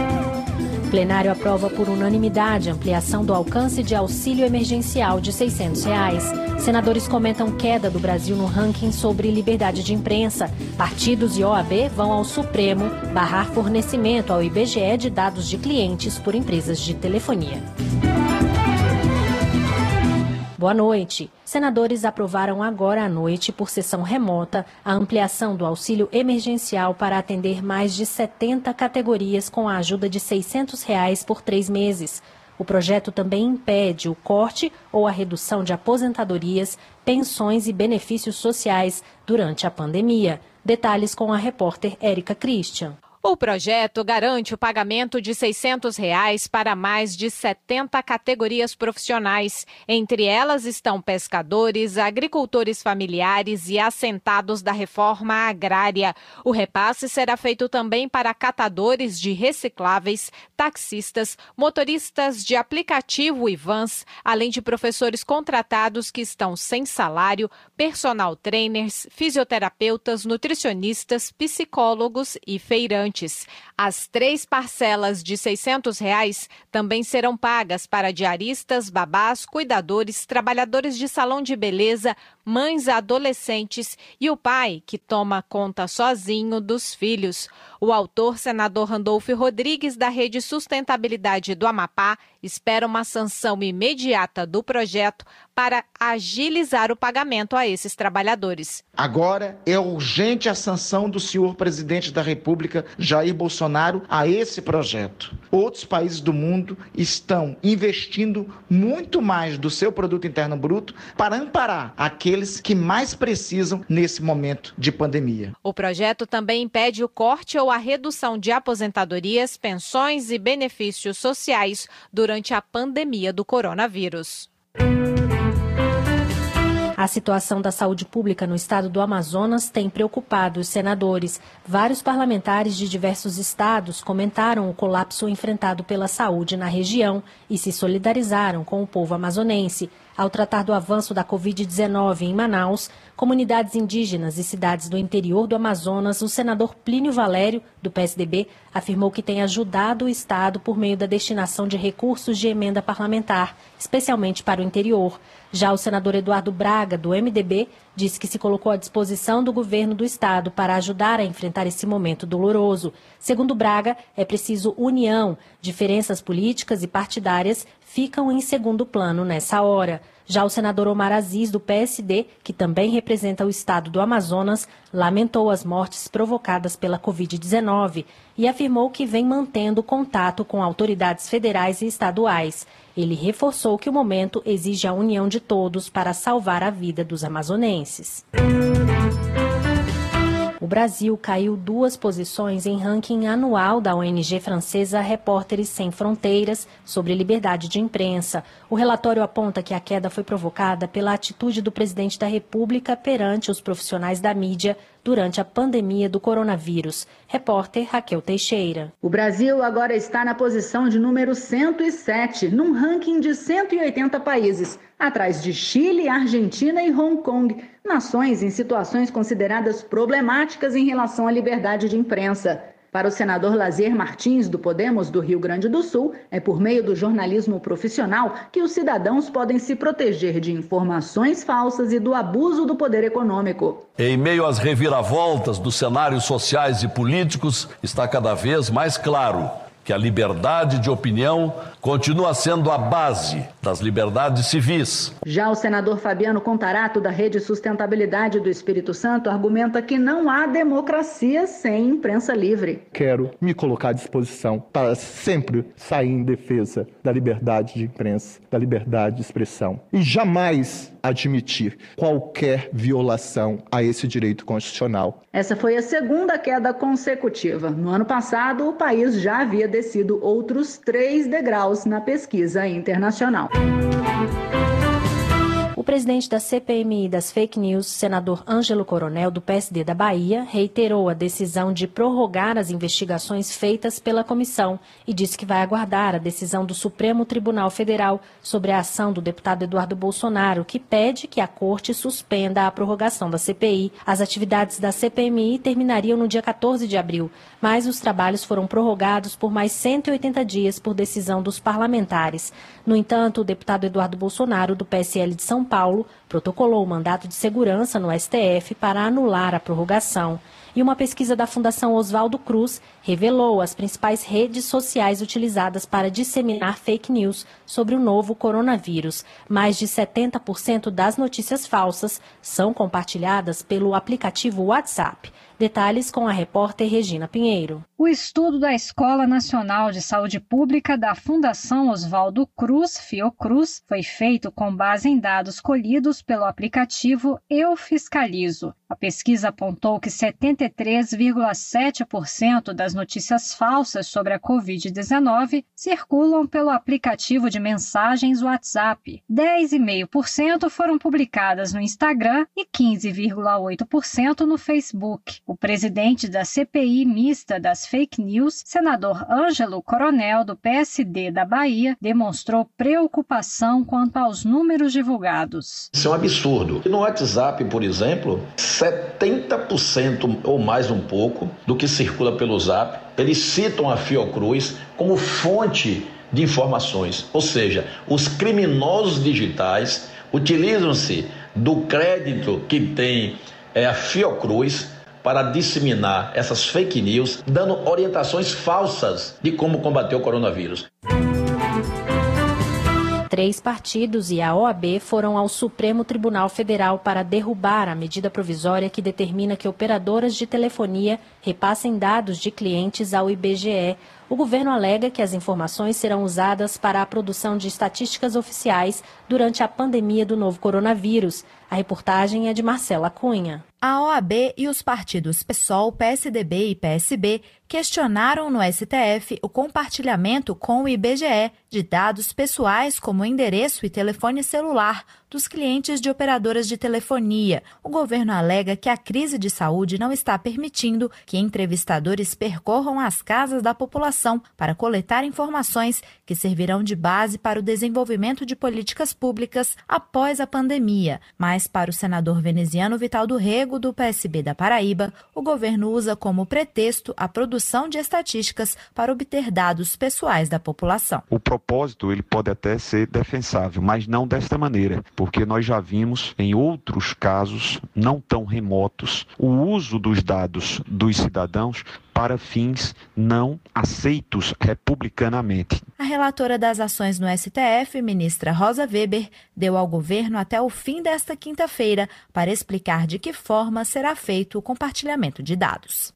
Plenário aprova por unanimidade ampliação do alcance de auxílio emergencial de 600 reais. Senadores comentam queda do Brasil no ranking sobre liberdade de imprensa. Partidos e OAB vão ao Supremo barrar fornecimento ao IBGE de dados de clientes por empresas de telefonia. Boa noite. Senadores aprovaram agora à noite, por sessão remota, a ampliação do auxílio emergencial para atender mais de 70 categorias com a ajuda de 600 reais por três meses. O projeto também impede o corte ou a redução de aposentadorias, pensões e benefícios sociais durante a pandemia. Detalhes com a repórter Érica Christian.
O projeto garante o pagamento de 600 reais para mais de 70 categorias profissionais. Entre elas estão pescadores, agricultores familiares e assentados da reforma agrária. O repasse será feito também para catadores de recicláveis, taxistas, motoristas de aplicativo e vans, além de professores contratados que estão sem salário, personal trainers, fisioterapeutas, nutricionistas, psicólogos e feirantes. As três parcelas de 600 reais também serão pagas para diaristas, babás, cuidadores, trabalhadores de salão de beleza, mães adolescentes e o pai que toma conta sozinho dos filhos. O autor, senador Randolfo Rodrigues, da Rede Sustentabilidade do Amapá, espera uma sanção imediata do projeto para agilizar o pagamento a esses trabalhadores.
Agora é urgente a sanção do senhor presidente da República, Jair Bolsonaro, a esse projeto. Outros países do mundo estão investindo muito mais do seu produto interno bruto para amparar aqueles que mais precisam nesse momento de pandemia.
O projeto também impede o corte ou a redução de aposentadorias, pensões e benefícios sociais durante a pandemia do coronavírus.
A situação da saúde pública no estado do Amazonas tem preocupado os senadores. Vários parlamentares de diversos estados comentaram o colapso enfrentado pela saúde na região e se solidarizaram com o povo amazonense. Ao tratar do avanço da Covid-19 em Manaus, comunidades indígenas e cidades do interior do Amazonas, o senador Plínio Valério, do PSDB, afirmou que tem ajudado o Estado por meio da destinação de recursos de emenda parlamentar, especialmente para o interior. Já o senador Eduardo Braga, do MDB, disse que se colocou à disposição do governo do Estado para ajudar a enfrentar esse momento doloroso. Segundo Braga, é preciso união. Diferenças políticas e partidárias ficam em segundo plano nessa hora. Já o senador Omar Aziz, do PSD, que também representa o estado do Amazonas, lamentou as mortes provocadas pela Covid-19 e afirmou que vem mantendo contato com autoridades federais e estaduais. Ele reforçou que o momento exige a união de todos para salvar a vida dos amazonenses. O Brasil caiu duas posições em ranking anual da ONG francesa Repórteres Sem Fronteiras sobre liberdade de imprensa. O relatório aponta que a queda foi provocada pela atitude do presidente da República perante os profissionais da mídia durante a pandemia do coronavírus. Repórter Raquel Teixeira.
O Brasil agora está na posição de número 107, num ranking de 180 países, atrás de Chile, Argentina e Hong Kong, nações em situações consideradas problemáticas em relação à liberdade de imprensa. Para o senador Lazier Martins, do Podemos do Rio Grande do Sul, é por meio do jornalismo profissional que os cidadãos podem se proteger de informações falsas e do abuso do poder econômico.
Em meio às reviravoltas dos cenários sociais e políticos, está cada vez mais claro
que a liberdade de opinião continua sendo a base das liberdades civis.
Já o senador Fabiano Contarato, da Rede Sustentabilidade do Espírito Santo, argumenta que não há democracia sem imprensa livre.
Quero me colocar à disposição para sempre sair em defesa da liberdade de imprensa, da liberdade de expressão e jamais admitir qualquer violação a esse direito constitucional.
Essa foi a segunda queda consecutiva. No ano passado, o país já havia descido outros três degraus na pesquisa internacional.
Presidente da CPMI das fake news, senador Ângelo Coronel, do PSD da Bahia, reiterou a decisão de prorrogar as investigações feitas pela comissão e disse que vai aguardar a decisão do Supremo Tribunal Federal sobre a ação do deputado Eduardo Bolsonaro, que pede que a corte suspenda a prorrogação da CPI. As atividades da CPMI terminariam no dia 14 de abril, mas os trabalhos foram prorrogados por mais 180 dias por decisão dos parlamentares. No entanto, o deputado Eduardo Bolsonaro, do PSL de São Paulo, protocolou o mandato de segurança no STF para anular a prorrogação. E uma pesquisa da Fundação Oswaldo Cruz revelou as principais redes sociais utilizadas para disseminar fake news sobre o novo coronavírus. Mais de 70% das notícias falsas são compartilhadas pelo aplicativo WhatsApp. Detalhes com a repórter Regina Pinheiro.
O estudo da Escola Nacional de Saúde Pública da Fundação Oswaldo Cruz, Fiocruz, foi feito com base em dados colhidos pelo aplicativo Eu Fiscalizo. A pesquisa apontou que 73,7% das notícias falsas sobre a Covid-19 circulam pelo aplicativo de mensagens WhatsApp. 10,5% foram publicadas no Instagram e 15,8% no Facebook. O presidente da CPI mista das fake news, senador Ângelo Coronel, do PSD da Bahia, demonstrou preocupação quanto aos números divulgados.
Isso é um absurdo. No WhatsApp, por exemplo, 70% ou mais um pouco do que circula pelo Zap, eles citam a Fiocruz como fonte de informações. Ou seja, os criminosos digitais utilizam-se do crédito que tem é, a Fiocruz para disseminar essas fake news, dando orientações falsas de como combater o coronavírus.
Três partidos e a OAB foram ao Supremo Tribunal Federal para derrubar a medida provisória que determina que operadoras de telefonia repassem dados de clientes ao IBGE. O governo alega que as informações serão usadas para a produção de estatísticas oficiais durante a pandemia do novo coronavírus. A reportagem é de Marcela Cunha.
A OAB e os partidos PSOL, PSDB e PSB questionaram no STF o compartilhamento com o IBGE de dados pessoais como endereço e telefone celular dos clientes de operadoras de telefonia. O governo alega que a crise de saúde não está permitindo que entrevistadores percorram as casas da população para coletar informações que servirão de base para o desenvolvimento de políticas públicas após a pandemia. Mas para o senador veneziano Vital do Rego, do PSB da Paraíba, o governo usa como pretexto a produção de estatísticas para obter dados pessoais da população.
O propósito ele pode até ser defensável, mas não desta maneira porque nós já vimos em outros casos não tão remotos o uso dos dados dos cidadãos para fins não aceitos republicanamente.
A relatora das ações no STF, ministra Rosa Weber, deu ao governo até o fim desta quinta-feira para explicar de que forma será feito o compartilhamento de dados.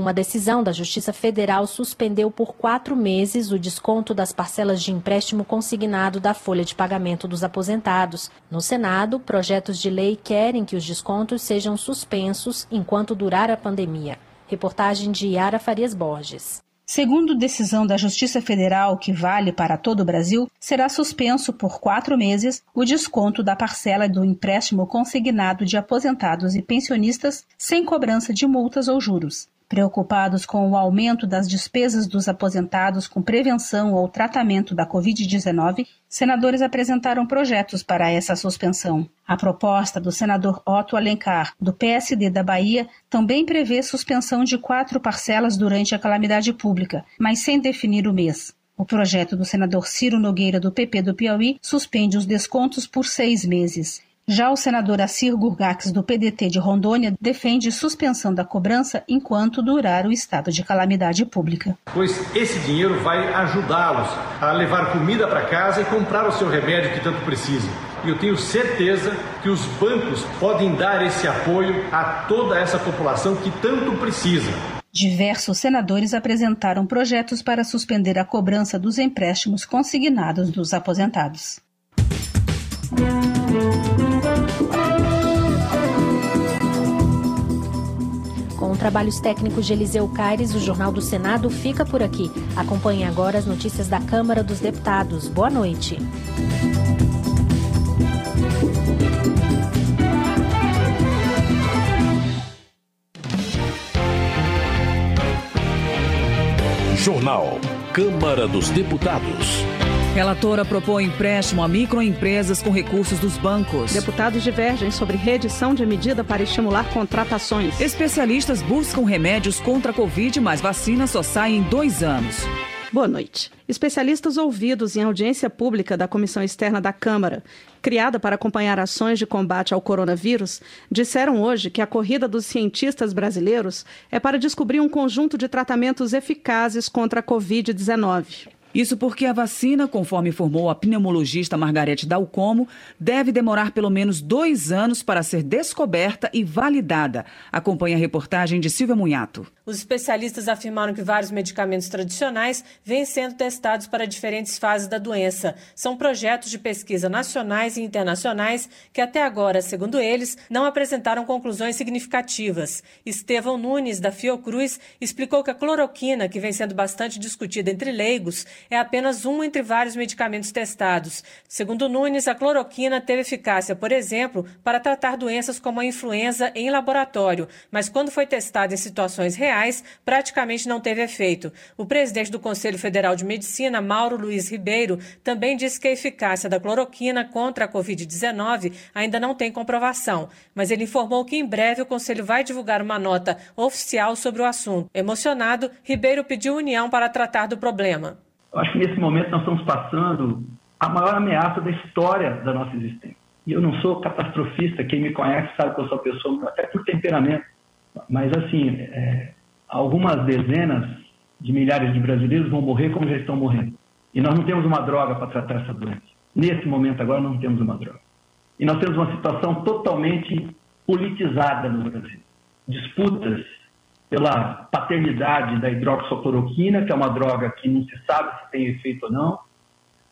Uma decisão da Justiça Federal suspendeu por quatro meses o desconto das parcelas de empréstimo consignado da folha de pagamento dos aposentados. No Senado, projetos de lei querem que os descontos sejam suspensos enquanto durar a pandemia. Reportagem de Yara Farias Borges.
Segundo decisão da Justiça Federal, que vale para todo o Brasil, será suspenso por quatro meses o desconto da parcela do empréstimo consignado de aposentados e pensionistas sem cobrança de multas ou juros. Preocupados com o aumento das despesas dos aposentados com prevenção ou tratamento da Covid-19, senadores apresentaram projetos para essa suspensão. A proposta do senador Otto Alencar, do PSD da Bahia, também prevê suspensão de quatro parcelas durante a calamidade pública, mas sem definir o mês. O projeto do senador Ciro Nogueira, do PP do Piauí, suspende os descontos por seis meses.
Já o senador Assir Gurgax, do PDT de Rondônia, defende suspensão da cobrança enquanto durar o estado de calamidade pública.
Pois esse dinheiro vai ajudá-los a levar comida para casa e comprar o seu remédio que tanto precisam. E eu tenho certeza que os bancos podem dar esse apoio a toda essa população que tanto precisa.
Diversos senadores apresentaram projetos para suspender a cobrança dos empréstimos consignados dos aposentados.
Trabalhos técnicos de Eliseu Caires, o Jornal do Senado fica por aqui. Acompanhe agora as notícias da Câmara dos Deputados. Boa noite.
Jornal. Câmara dos Deputados.
Relatora propõe empréstimo a microempresas com recursos dos bancos.
Deputados divergem sobre reedição de medida para estimular contratações.
Especialistas buscam remédios contra a Covid, mas vacina só sai em dois anos.
Boa noite. Especialistas ouvidos em audiência pública da Comissão Externa da Câmara, criada para acompanhar ações de combate ao coronavírus, disseram hoje que a corrida dos cientistas brasileiros é para descobrir um conjunto de tratamentos eficazes contra a Covid-19.
Isso porque a vacina, conforme informou a pneumologista Margarete Dalcomo, deve demorar pelo menos dois anos para ser descoberta e validada. Acompanhe a reportagem de Silvia Munhato.
Os especialistas afirmaram que vários medicamentos tradicionais vêm sendo testados para diferentes fases da doença. São projetos de pesquisa nacionais e internacionais que até agora, segundo eles, não apresentaram conclusões significativas. Estevão Nunes, da Fiocruz, explicou que a cloroquina, que vem sendo bastante discutida entre leigos, é apenas um entre vários medicamentos testados. Segundo Nunes, a cloroquina teve eficácia, por exemplo, para tratar doenças como a influenza em laboratório, mas quando foi testada em situações reais, praticamente não teve efeito. O presidente do Conselho Federal de Medicina, Mauro Luiz Ribeiro, também disse que a eficácia da cloroquina contra a Covid-19 ainda não tem comprovação, mas ele informou que em breve o Conselho vai divulgar uma nota oficial sobre o assunto. Emocionado, Ribeiro pediu união para tratar do problema.
Eu acho que nesse momento nós estamos passando a maior ameaça da história da nossa existência. E eu não sou catastrofista, quem me conhece sabe que eu sou uma pessoa, até por temperamento. Mas, assim, é, algumas dezenas de milhares de brasileiros vão morrer como já estão morrendo. E nós não temos uma droga para tratar essa doença. Nesse momento agora, não temos uma droga. E nós temos uma situação totalmente politizada no Brasil. Disputas pela paternidade da hidroxicloroquina, que é uma droga que não se sabe se tem efeito ou não,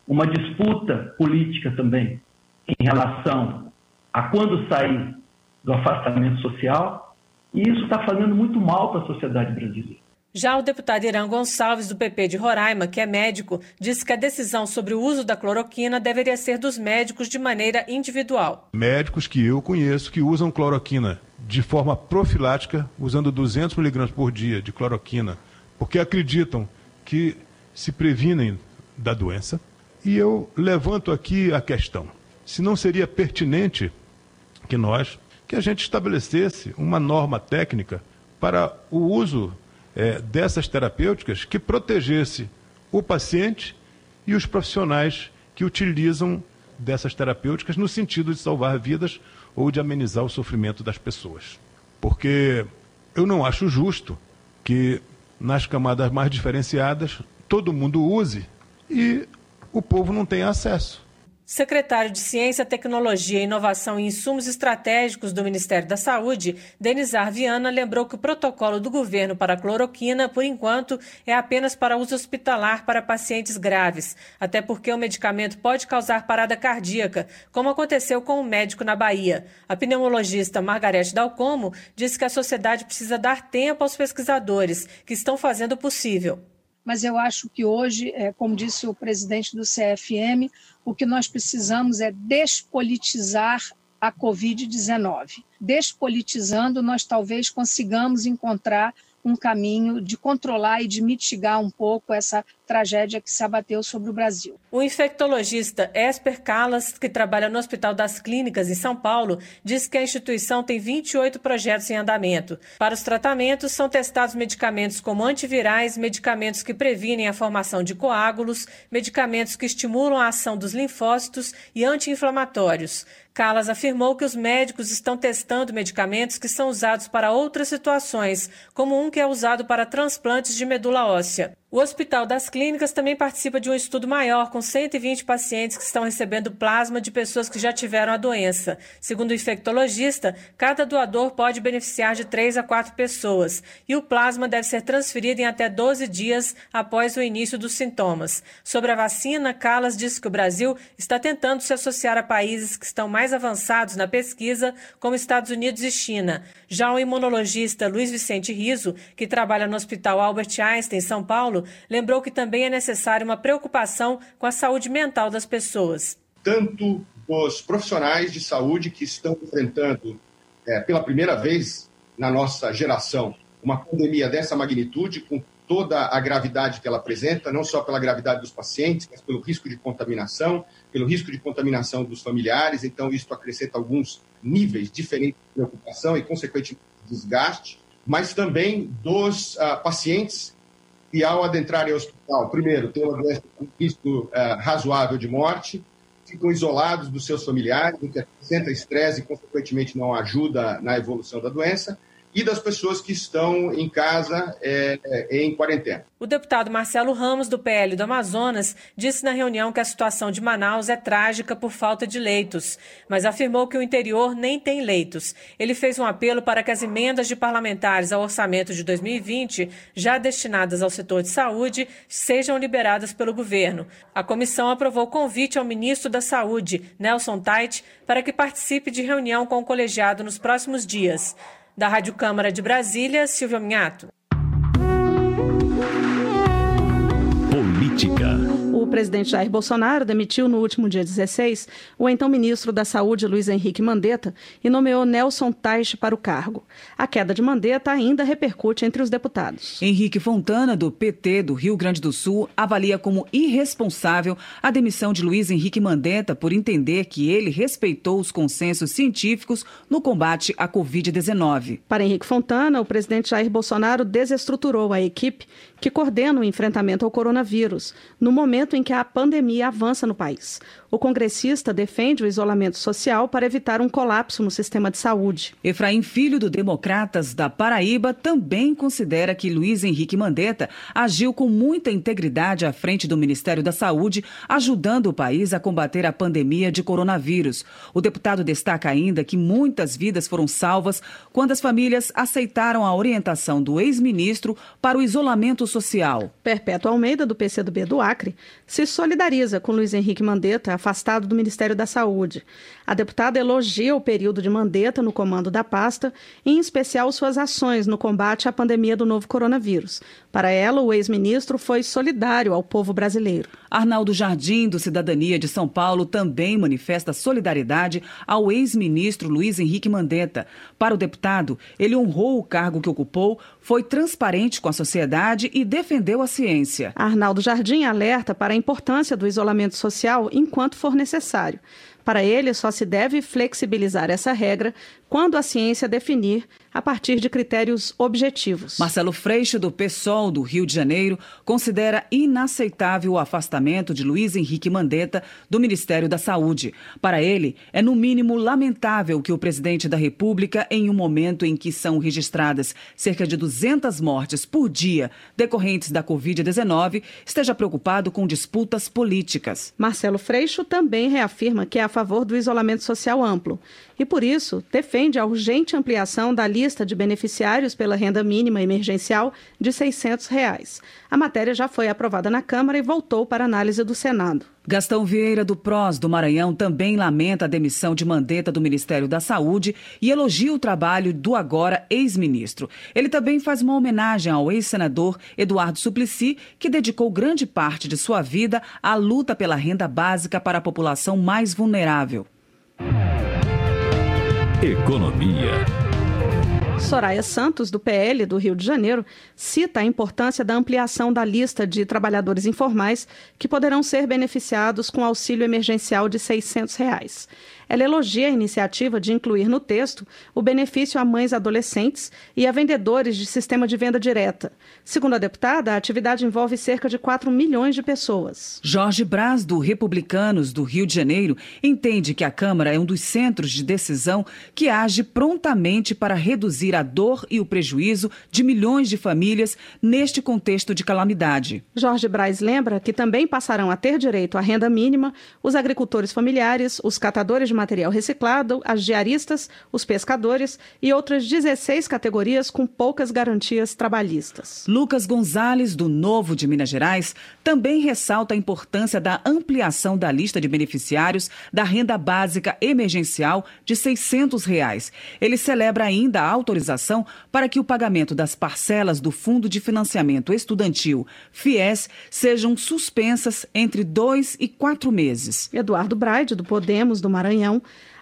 uma disputa política também em relação a quando sair do afastamento social, e isso está fazendo muito mal para a sociedade brasileira.
Já o deputado Irã Gonçalves, do PP de Roraima, que é médico, disse que a decisão sobre o uso da cloroquina deveria ser dos médicos de maneira individual.
Médicos que eu conheço que usam cloroquina de forma profilática, usando 200 miligramas por dia de cloroquina, porque acreditam que se previnem da doença. E eu levanto aqui a questão: se não seria pertinente que nós, que a gente estabelecesse uma norma técnica para o uso é, dessas terapêuticas que protegesse o paciente e os profissionais que utilizam dessas terapêuticas no sentido de salvar vidas ou de amenizar o sofrimento das pessoas. Porque eu não acho justo que nas camadas mais diferenciadas todo mundo use e o povo não tenha acesso.
Secretário de Ciência, Tecnologia, Inovação e Insumos Estratégicos do Ministério da Saúde, Denizar Viana, lembrou que o protocolo do governo para a cloroquina, por enquanto, é apenas para uso hospitalar para pacientes graves, até porque o medicamento pode causar parada cardíaca, como aconteceu com um médico na Bahia. A pneumologista Margarete Dalcomo disse que a sociedade precisa dar tempo aos pesquisadores, que estão fazendo o possível
mas eu acho que hoje, é, como disse o presidente do CFM, o que nós precisamos é despolitizar a Covid-19. Despolitizando, nós talvez consigamos encontrar um caminho de controlar e de mitigar um pouco essa tragédia que se abateu sobre o Brasil.
O infectologista Esper Calas, que trabalha no Hospital das Clínicas em São Paulo, diz que a instituição tem 28 projetos em andamento. Para os tratamentos, são testados medicamentos como antivirais, medicamentos que previnem a formação de coágulos, medicamentos que estimulam a ação dos linfócitos e anti-inflamatórios. Calas afirmou que os médicos estão testando medicamentos que são usados para outras situações, como um que é usado para transplantes de medula óssea. O Hospital das Clínicas também participa de um estudo maior com 120 pacientes que estão recebendo plasma de pessoas que já tiveram a doença. Segundo o infectologista, cada doador pode beneficiar de 3 a 4 pessoas e o plasma deve ser transferido em até 12 dias após o início dos sintomas. Sobre a vacina, Calas disse que o Brasil está tentando se associar a países que estão mais avançados na pesquisa, como Estados Unidos e China. Já o imunologista Luiz Vicente Riso, que trabalha no Hospital Albert Einstein, São Paulo, lembrou que também é necessária uma preocupação com a saúde mental das pessoas.
Tanto os profissionais de saúde que estão enfrentando é, pela primeira vez na nossa geração uma pandemia dessa magnitude, com toda a gravidade que ela apresenta, não só pela gravidade dos pacientes, mas pelo risco de contaminação, pelo risco de contaminação dos familiares. Então, isso acrescenta alguns níveis diferentes de preocupação e, consequentemente, desgaste, mas também dos uh, pacientes que, ao adentrarem ao hospital, primeiro, têm uma doença com risco uh, razoável de morte, ficam isolados dos seus familiares, o que acrescenta estresse e, consequentemente, não ajuda na evolução da doença e das pessoas que estão em casa é, é, em quarentena.
O deputado Marcelo Ramos, do PL do Amazonas, disse na reunião que a situação de Manaus é trágica por falta de leitos, mas afirmou que o interior nem tem leitos. Ele fez um apelo para que as emendas de parlamentares ao orçamento de 2020, já destinadas ao setor de saúde, sejam liberadas pelo governo. A comissão aprovou convite ao ministro da Saúde, Nelson Tait, para que participe de reunião com o colegiado nos próximos dias. Da Rádio Câmara de Brasília, Silvia Minhato.
Política presidente Jair Bolsonaro demitiu no último dia 16 o então ministro da Saúde, Luiz Henrique Mandetta, e nomeou Nelson Taixe para o cargo. A queda de Mandetta ainda repercute entre os deputados.
Henrique Fontana, do PT do Rio Grande do Sul, avalia como irresponsável a demissão de Luiz Henrique Mandetta por entender que ele respeitou os consensos científicos no combate à Covid-19.
Para Henrique Fontana, o presidente Jair Bolsonaro desestruturou a equipe que coordena o enfrentamento ao coronavírus, no momento em que a pandemia avança no país. O congressista defende o isolamento social para evitar um colapso no sistema de saúde.
Efraim Filho, do Democratas da Paraíba, também considera que Luiz Henrique Mandetta agiu com muita integridade à frente do Ministério da Saúde, ajudando o país a combater a pandemia de coronavírus. O deputado destaca ainda que muitas vidas foram salvas quando as famílias aceitaram a orientação do ex-ministro para o isolamento social.
Perpétua Almeida, do PCdoB do Acre, se solidariza com Luiz Henrique Mandetta afastado do Ministério da Saúde. A deputada elogia o período de Mandetta no comando da pasta, em especial suas ações no combate à pandemia do novo coronavírus. Para ela, o ex-ministro foi solidário ao povo brasileiro.
Arnaldo Jardim, do Cidadania de São Paulo, também manifesta solidariedade ao ex-ministro Luiz Henrique Mandetta. Para o deputado, ele honrou o cargo que ocupou, foi transparente com a sociedade e defendeu a ciência.
Arnaldo Jardim alerta para a importância do isolamento social enquanto for necessário. Para ele, só se deve flexibilizar essa regra quando a ciência definir a partir de critérios objetivos.
Marcelo Freixo, do PSOL do Rio de Janeiro, considera inaceitável o afastamento de Luiz Henrique Mandetta do Ministério da Saúde. Para ele, é no mínimo lamentável que o presidente da República, em um momento em que são registradas cerca de 200 mortes por dia decorrentes da Covid-19, esteja preocupado com disputas políticas.
Marcelo Freixo também reafirma que é a favor do isolamento social amplo e, por isso, defende a urgente ampliação da lista de beneficiários pela renda mínima emergencial de 600 reais. A matéria já foi aprovada na Câmara e voltou para análise do Senado.
Gastão Vieira do PROS do Maranhão também lamenta a demissão de Mandetta do Ministério da Saúde e elogia o trabalho do agora ex-ministro. Ele também faz uma homenagem ao ex-senador Eduardo Suplicy, que dedicou grande parte de sua vida à luta pela renda básica para a população mais vulnerável.
Economia.
Soraya Santos, do PL do Rio de Janeiro, cita a importância da ampliação da lista de trabalhadores informais que poderão ser beneficiados com auxílio emergencial de 600 reais. Ela elogia a iniciativa de incluir no texto o benefício a mães adolescentes e a vendedores de sistema de venda direta. Segundo a deputada, a atividade envolve cerca de 4 milhões de pessoas.
Jorge Braz, do Republicanos do Rio de Janeiro, entende que a Câmara é um dos centros de decisão que age prontamente para reduzir a dor e o prejuízo de milhões de famílias neste contexto de calamidade.
Jorge Braz lembra que também passarão a ter direito à renda mínima os agricultores familiares, os catadores de material reciclado, as diaristas, os pescadores e outras 16 categorias com poucas garantias trabalhistas.
Lucas Gonzalez, do Novo de Minas Gerais, também ressalta a importância da ampliação da lista de beneficiários da renda básica emergencial de 600 reais. Ele celebra ainda a autorização para que o pagamento das parcelas do Fundo de Financiamento Estudantil, FIES, sejam suspensas entre dois e quatro meses.
Eduardo Braide, do Podemos do Maranhão,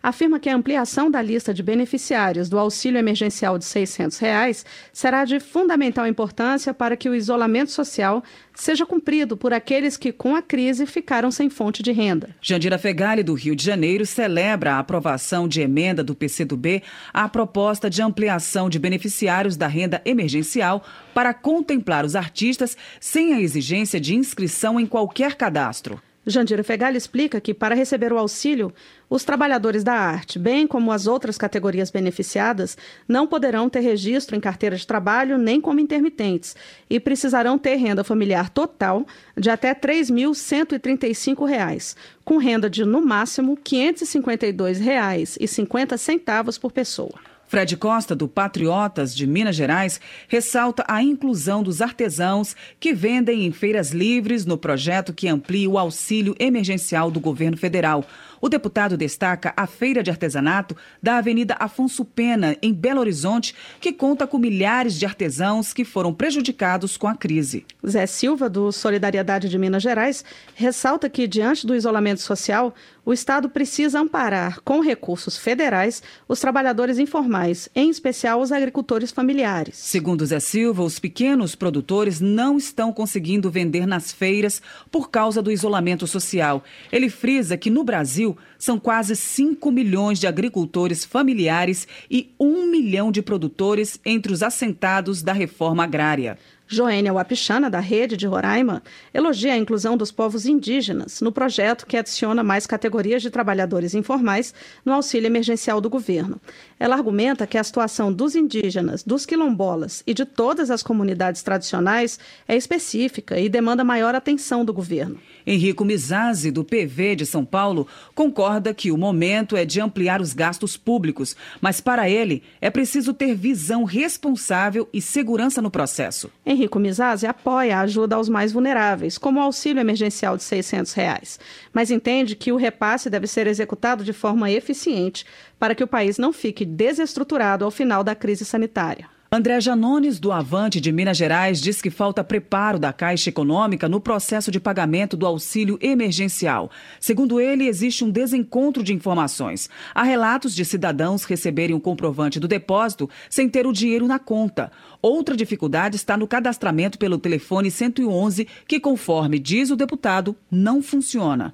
afirma que a ampliação da lista de beneficiários do auxílio emergencial de 600 reais será de fundamental importância para que o isolamento social seja cumprido por aqueles que, com a crise, ficaram sem fonte de renda.
Jandira Fegali, do Rio de Janeiro, celebra a aprovação de emenda do PCdoB à proposta de ampliação de beneficiários da renda emergencial para contemplar os artistas sem a exigência de inscrição em qualquer cadastro.
Jandira Fegali explica que, para receber o auxílio, os trabalhadores da arte, bem como as outras categorias beneficiadas, não poderão ter registro em carteira de trabalho nem como intermitentes e precisarão ter renda familiar total de até R$ 3.135, com renda de, no máximo, R$ 552,50 por pessoa.
Fred Costa, do Patriotas de Minas Gerais, ressalta a inclusão dos artesãos que vendem em feiras livres no projeto que amplia o auxílio emergencial do governo federal. O deputado destaca a feira de artesanato da Avenida Afonso Pena, em Belo Horizonte, que conta com milhares de artesãos que foram prejudicados com a crise.
Zé Silva, do Solidariedade de Minas Gerais, ressalta que, diante do isolamento social, o Estado precisa amparar, com recursos federais, os trabalhadores informais, em especial os agricultores familiares.
Segundo Zé Silva, os pequenos produtores não estão conseguindo vender nas feiras por causa do isolamento social. Ele frisa que no Brasil são quase 5 milhões de agricultores familiares e 1 milhão de produtores entre os assentados da reforma agrária.
Joênia Wapichana, da Rede de Roraima, elogia a inclusão dos povos indígenas no projeto que adiciona mais categorias de trabalhadores informais no auxílio emergencial do governo. Ela argumenta que a situação dos indígenas, dos quilombolas e de todas as comunidades tradicionais é específica e demanda maior atenção do governo.
Henrico Mizazzi, do PV de São Paulo, concorda que o momento é de ampliar os gastos públicos, mas para ele é preciso ter visão responsável e segurança no processo.
Henrico Mizazzi apoia a ajuda aos mais vulneráveis, como o auxílio emergencial de 600 reais, mas entende que o repasse deve ser executado de forma eficiente para que o país não fique desestruturado ao final da crise sanitária.
André Janones, do Avante de Minas Gerais, diz que falta preparo da Caixa Econômica no processo de pagamento do auxílio emergencial. Segundo ele, existe um desencontro de informações. Há relatos de cidadãos receberem o um comprovante do depósito sem ter o dinheiro na conta. Outra dificuldade está no cadastramento pelo telefone 111, que, conforme diz o deputado, não funciona.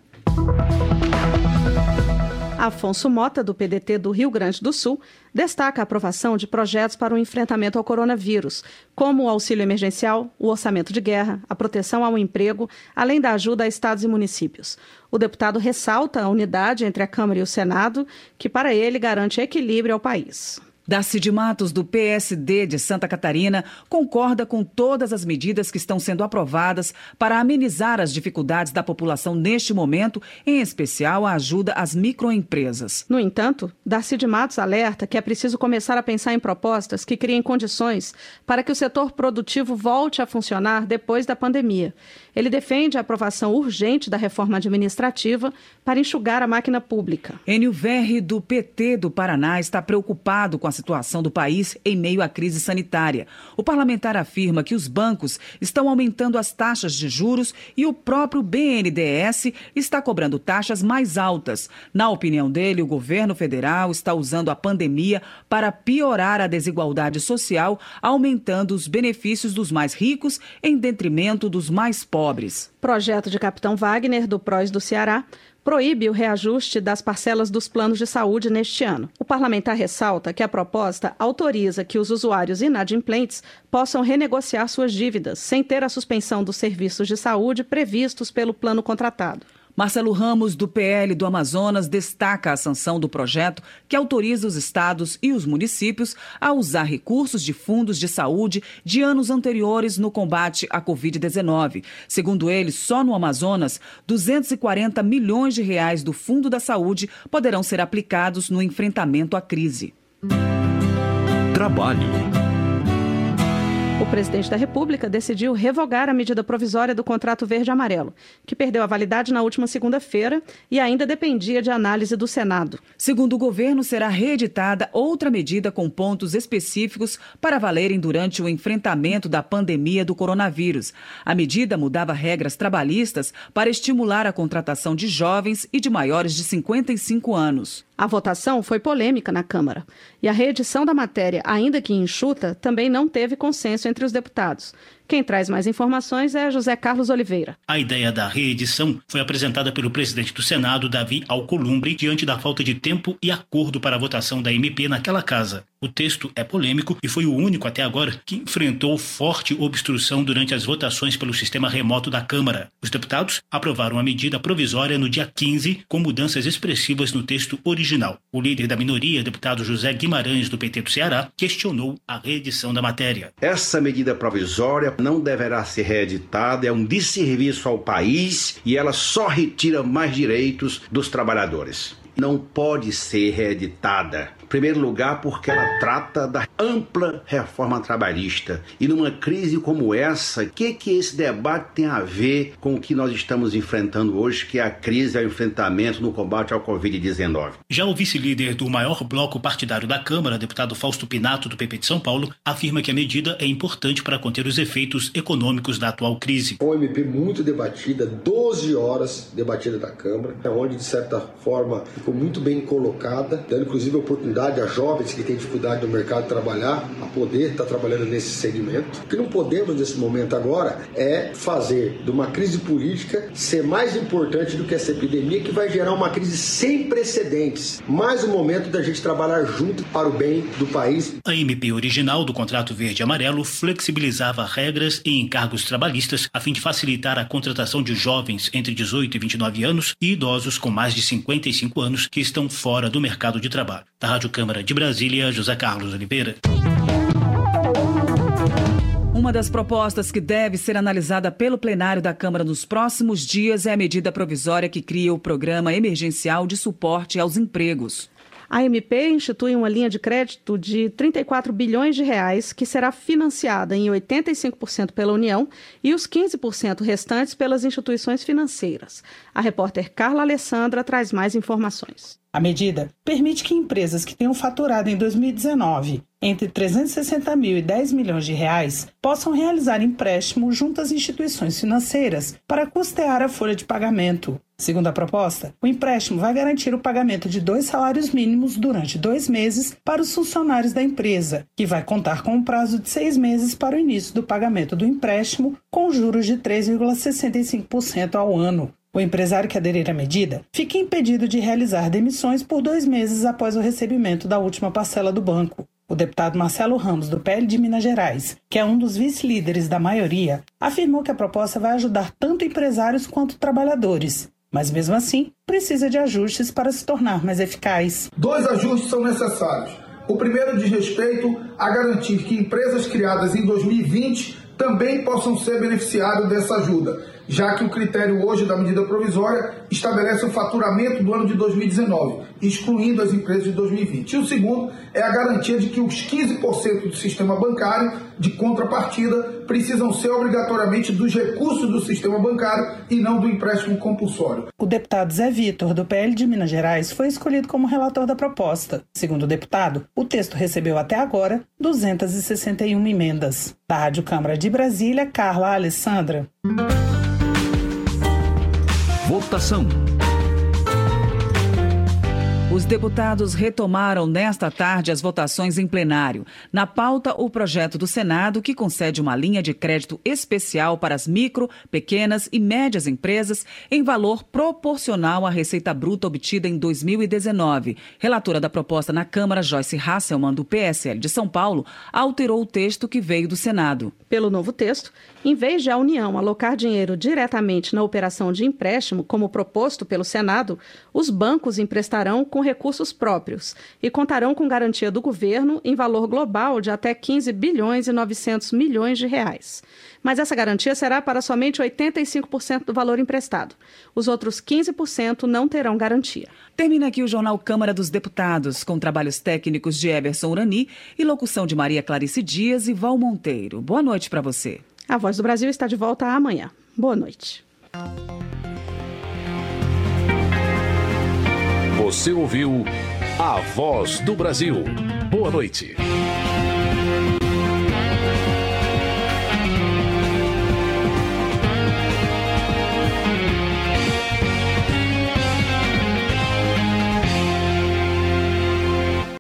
Afonso Mota, do PDT do Rio Grande do Sul, destaca a aprovação de projetos para o enfrentamento ao coronavírus, como o auxílio emergencial, o orçamento de guerra, a proteção ao emprego, além da ajuda a estados e municípios. O deputado ressalta a unidade entre a Câmara e o Senado, que para ele garante equilíbrio ao país.
Darcy de Matos, do PSD de Santa Catarina, concorda com todas as medidas que estão sendo aprovadas para amenizar as dificuldades da população neste momento, em especial a ajuda às microempresas.
No entanto, Darcy de Matos alerta que é preciso começar a pensar em propostas que criem condições para que o setor produtivo volte a funcionar depois da pandemia. Ele defende a aprovação urgente da reforma administrativa para enxugar a máquina pública.
Enio Verri, do PT do Paraná, está preocupado com a situação do país em meio à crise sanitária. O parlamentar afirma que os bancos estão aumentando as taxas de juros e o próprio BNDES está cobrando taxas mais altas. Na opinião dele, o governo federal está usando a pandemia para piorar a desigualdade social, aumentando os benefícios dos mais ricos em detrimento dos mais pobres.
Projeto de Capitão Wagner, do PROS do Ceará, proíbe o reajuste das parcelas dos planos de saúde neste ano. O parlamentar ressalta que a proposta autoriza que os usuários inadimplentes possam renegociar suas dívidas, sem ter a suspensão dos serviços de saúde previstos pelo plano contratado.
Marcelo Ramos, do PL do Amazonas, destaca a sanção do projeto que autoriza os estados e os municípios a usar recursos de fundos de saúde de anos anteriores no combate à Covid-19. Segundo ele, só no Amazonas, 240 milhões de reais do Fundo da Saúde poderão ser aplicados no enfrentamento à crise.
Trabalho.
Presidente da República decidiu revogar a medida provisória do contrato verde-amarelo, que perdeu a validade na última segunda-feira e ainda dependia de análise do Senado.
Segundo o governo, será reeditada outra medida com pontos específicos para valerem durante o enfrentamento da pandemia do coronavírus. A medida mudava regras trabalhistas para estimular a contratação de jovens e de maiores de 55 anos.
A votação foi polêmica na Câmara e a reedição da matéria, ainda que enxuta, também não teve consenso entre os deputados. Quem traz mais informações é José Carlos Oliveira.
A ideia da reedição foi apresentada pelo presidente do Senado, Davi Alcolumbre, diante da falta de tempo e acordo para a votação da MP naquela casa. O texto é polêmico e foi o único até agora que enfrentou forte obstrução durante as votações pelo sistema remoto da Câmara. Os deputados aprovaram a medida provisória no dia 15, com mudanças expressivas no texto original. O líder da minoria, deputado José Guimarães, do PT do Ceará, questionou a reedição da matéria.
Essa medida provisória não deverá ser reeditada, é um desserviço ao país e ela só retira mais direitos dos trabalhadores. Não pode ser reeditada primeiro lugar, porque ela trata da ampla reforma trabalhista. E numa crise como essa, o que, que esse debate tem a ver com o que nós estamos enfrentando hoje, que é a crise, é o enfrentamento no combate ao Covid-19?
Já o vice-líder do maior bloco partidário da Câmara, deputado Fausto Pinato, do PP de São Paulo, afirma que a medida é importante para conter os efeitos econômicos da atual crise.
Uma MP muito debatida, 12 horas debatida da Câmara, é onde, de certa forma, ficou muito bem colocada, dando inclusive a oportunidade oportunidade a jovens que têm dificuldade no mercado de trabalhar, a poder estar trabalhando nesse segmento. O que não podemos nesse momento agora é fazer de uma crise política ser mais importante do que essa epidemia que vai gerar uma crise sem precedentes. Mais um momento da gente trabalhar junto para o bem do país.
A MP original do contrato verde amarelo flexibilizava regras e encargos trabalhistas a fim de facilitar a contratação de jovens entre 18 e 29 anos e idosos com mais de 55 anos que estão fora do mercado de trabalho. Da Rádio Câmara de Brasília, José Carlos Oliveira.
Uma das propostas que deve ser analisada pelo plenário da Câmara nos próximos dias é a medida provisória que cria o Programa Emergencial de Suporte aos Empregos.
A MP institui uma linha de crédito de 34 bilhões de reais que será financiada em 85% pela União e os 15% restantes pelas instituições financeiras. A repórter Carla Alessandra traz mais informações.
A medida permite que empresas que tenham faturado em 2019 entre 360 mil e 10 milhões de reais possam realizar empréstimo junto às instituições financeiras para custear a folha de pagamento. Segundo a proposta, o empréstimo vai garantir o pagamento de dois salários mínimos durante dois meses para os funcionários da empresa, que vai contar com um prazo de seis meses para o início do pagamento do empréstimo, com juros de 3,65% ao ano. O empresário que aderir à medida fica impedido de realizar demissões por dois meses após o recebimento da última parcela do banco. O deputado Marcelo Ramos, do PL de Minas Gerais, que é um dos vice-líderes da maioria, afirmou que a proposta vai ajudar tanto empresários quanto trabalhadores, mas mesmo assim precisa de ajustes para se tornar mais eficaz.
Dois ajustes são necessários. O primeiro diz respeito a garantir que empresas criadas em 2020 também possam ser beneficiadas dessa ajuda já que o critério hoje da medida provisória estabelece o faturamento do ano de 2019, excluindo as empresas de 2020. E o segundo é a garantia de que os 15% do sistema bancário, de contrapartida, precisam ser obrigatoriamente dos recursos do sistema bancário e não do empréstimo compulsório.
O deputado Zé Vitor, do PL de Minas Gerais, foi escolhido como relator da proposta. Segundo o deputado, o texto recebeu até agora 261 emendas. Da Rádio Câmara de Brasília, Carla Alessandra.
Votação.
Os deputados retomaram nesta tarde as votações em plenário. Na pauta, o projeto do Senado que concede uma linha de crédito especial para as micro, pequenas e médias empresas em valor proporcional à receita bruta obtida em 2019. Relatora da proposta na Câmara, Joyce Hasselman, do PSL de São Paulo, alterou o texto que veio do Senado.
Pelo novo texto, em vez de a União alocar dinheiro diretamente na operação de empréstimo, como proposto pelo Senado, os bancos emprestarão com recursos próprios e contarão com garantia do governo em valor global de até 15 bilhões e 900 milhões de reais. Mas essa garantia será para somente 85% do valor emprestado. Os outros 15% não terão garantia.
Termina aqui o Jornal Câmara dos Deputados, com trabalhos técnicos de Eberson Urani e locução de Maria Clarice Dias e Val Monteiro. Boa noite para você.
A Voz do Brasil está de volta amanhã. Boa noite.
Você ouviu A Voz do Brasil. Boa noite.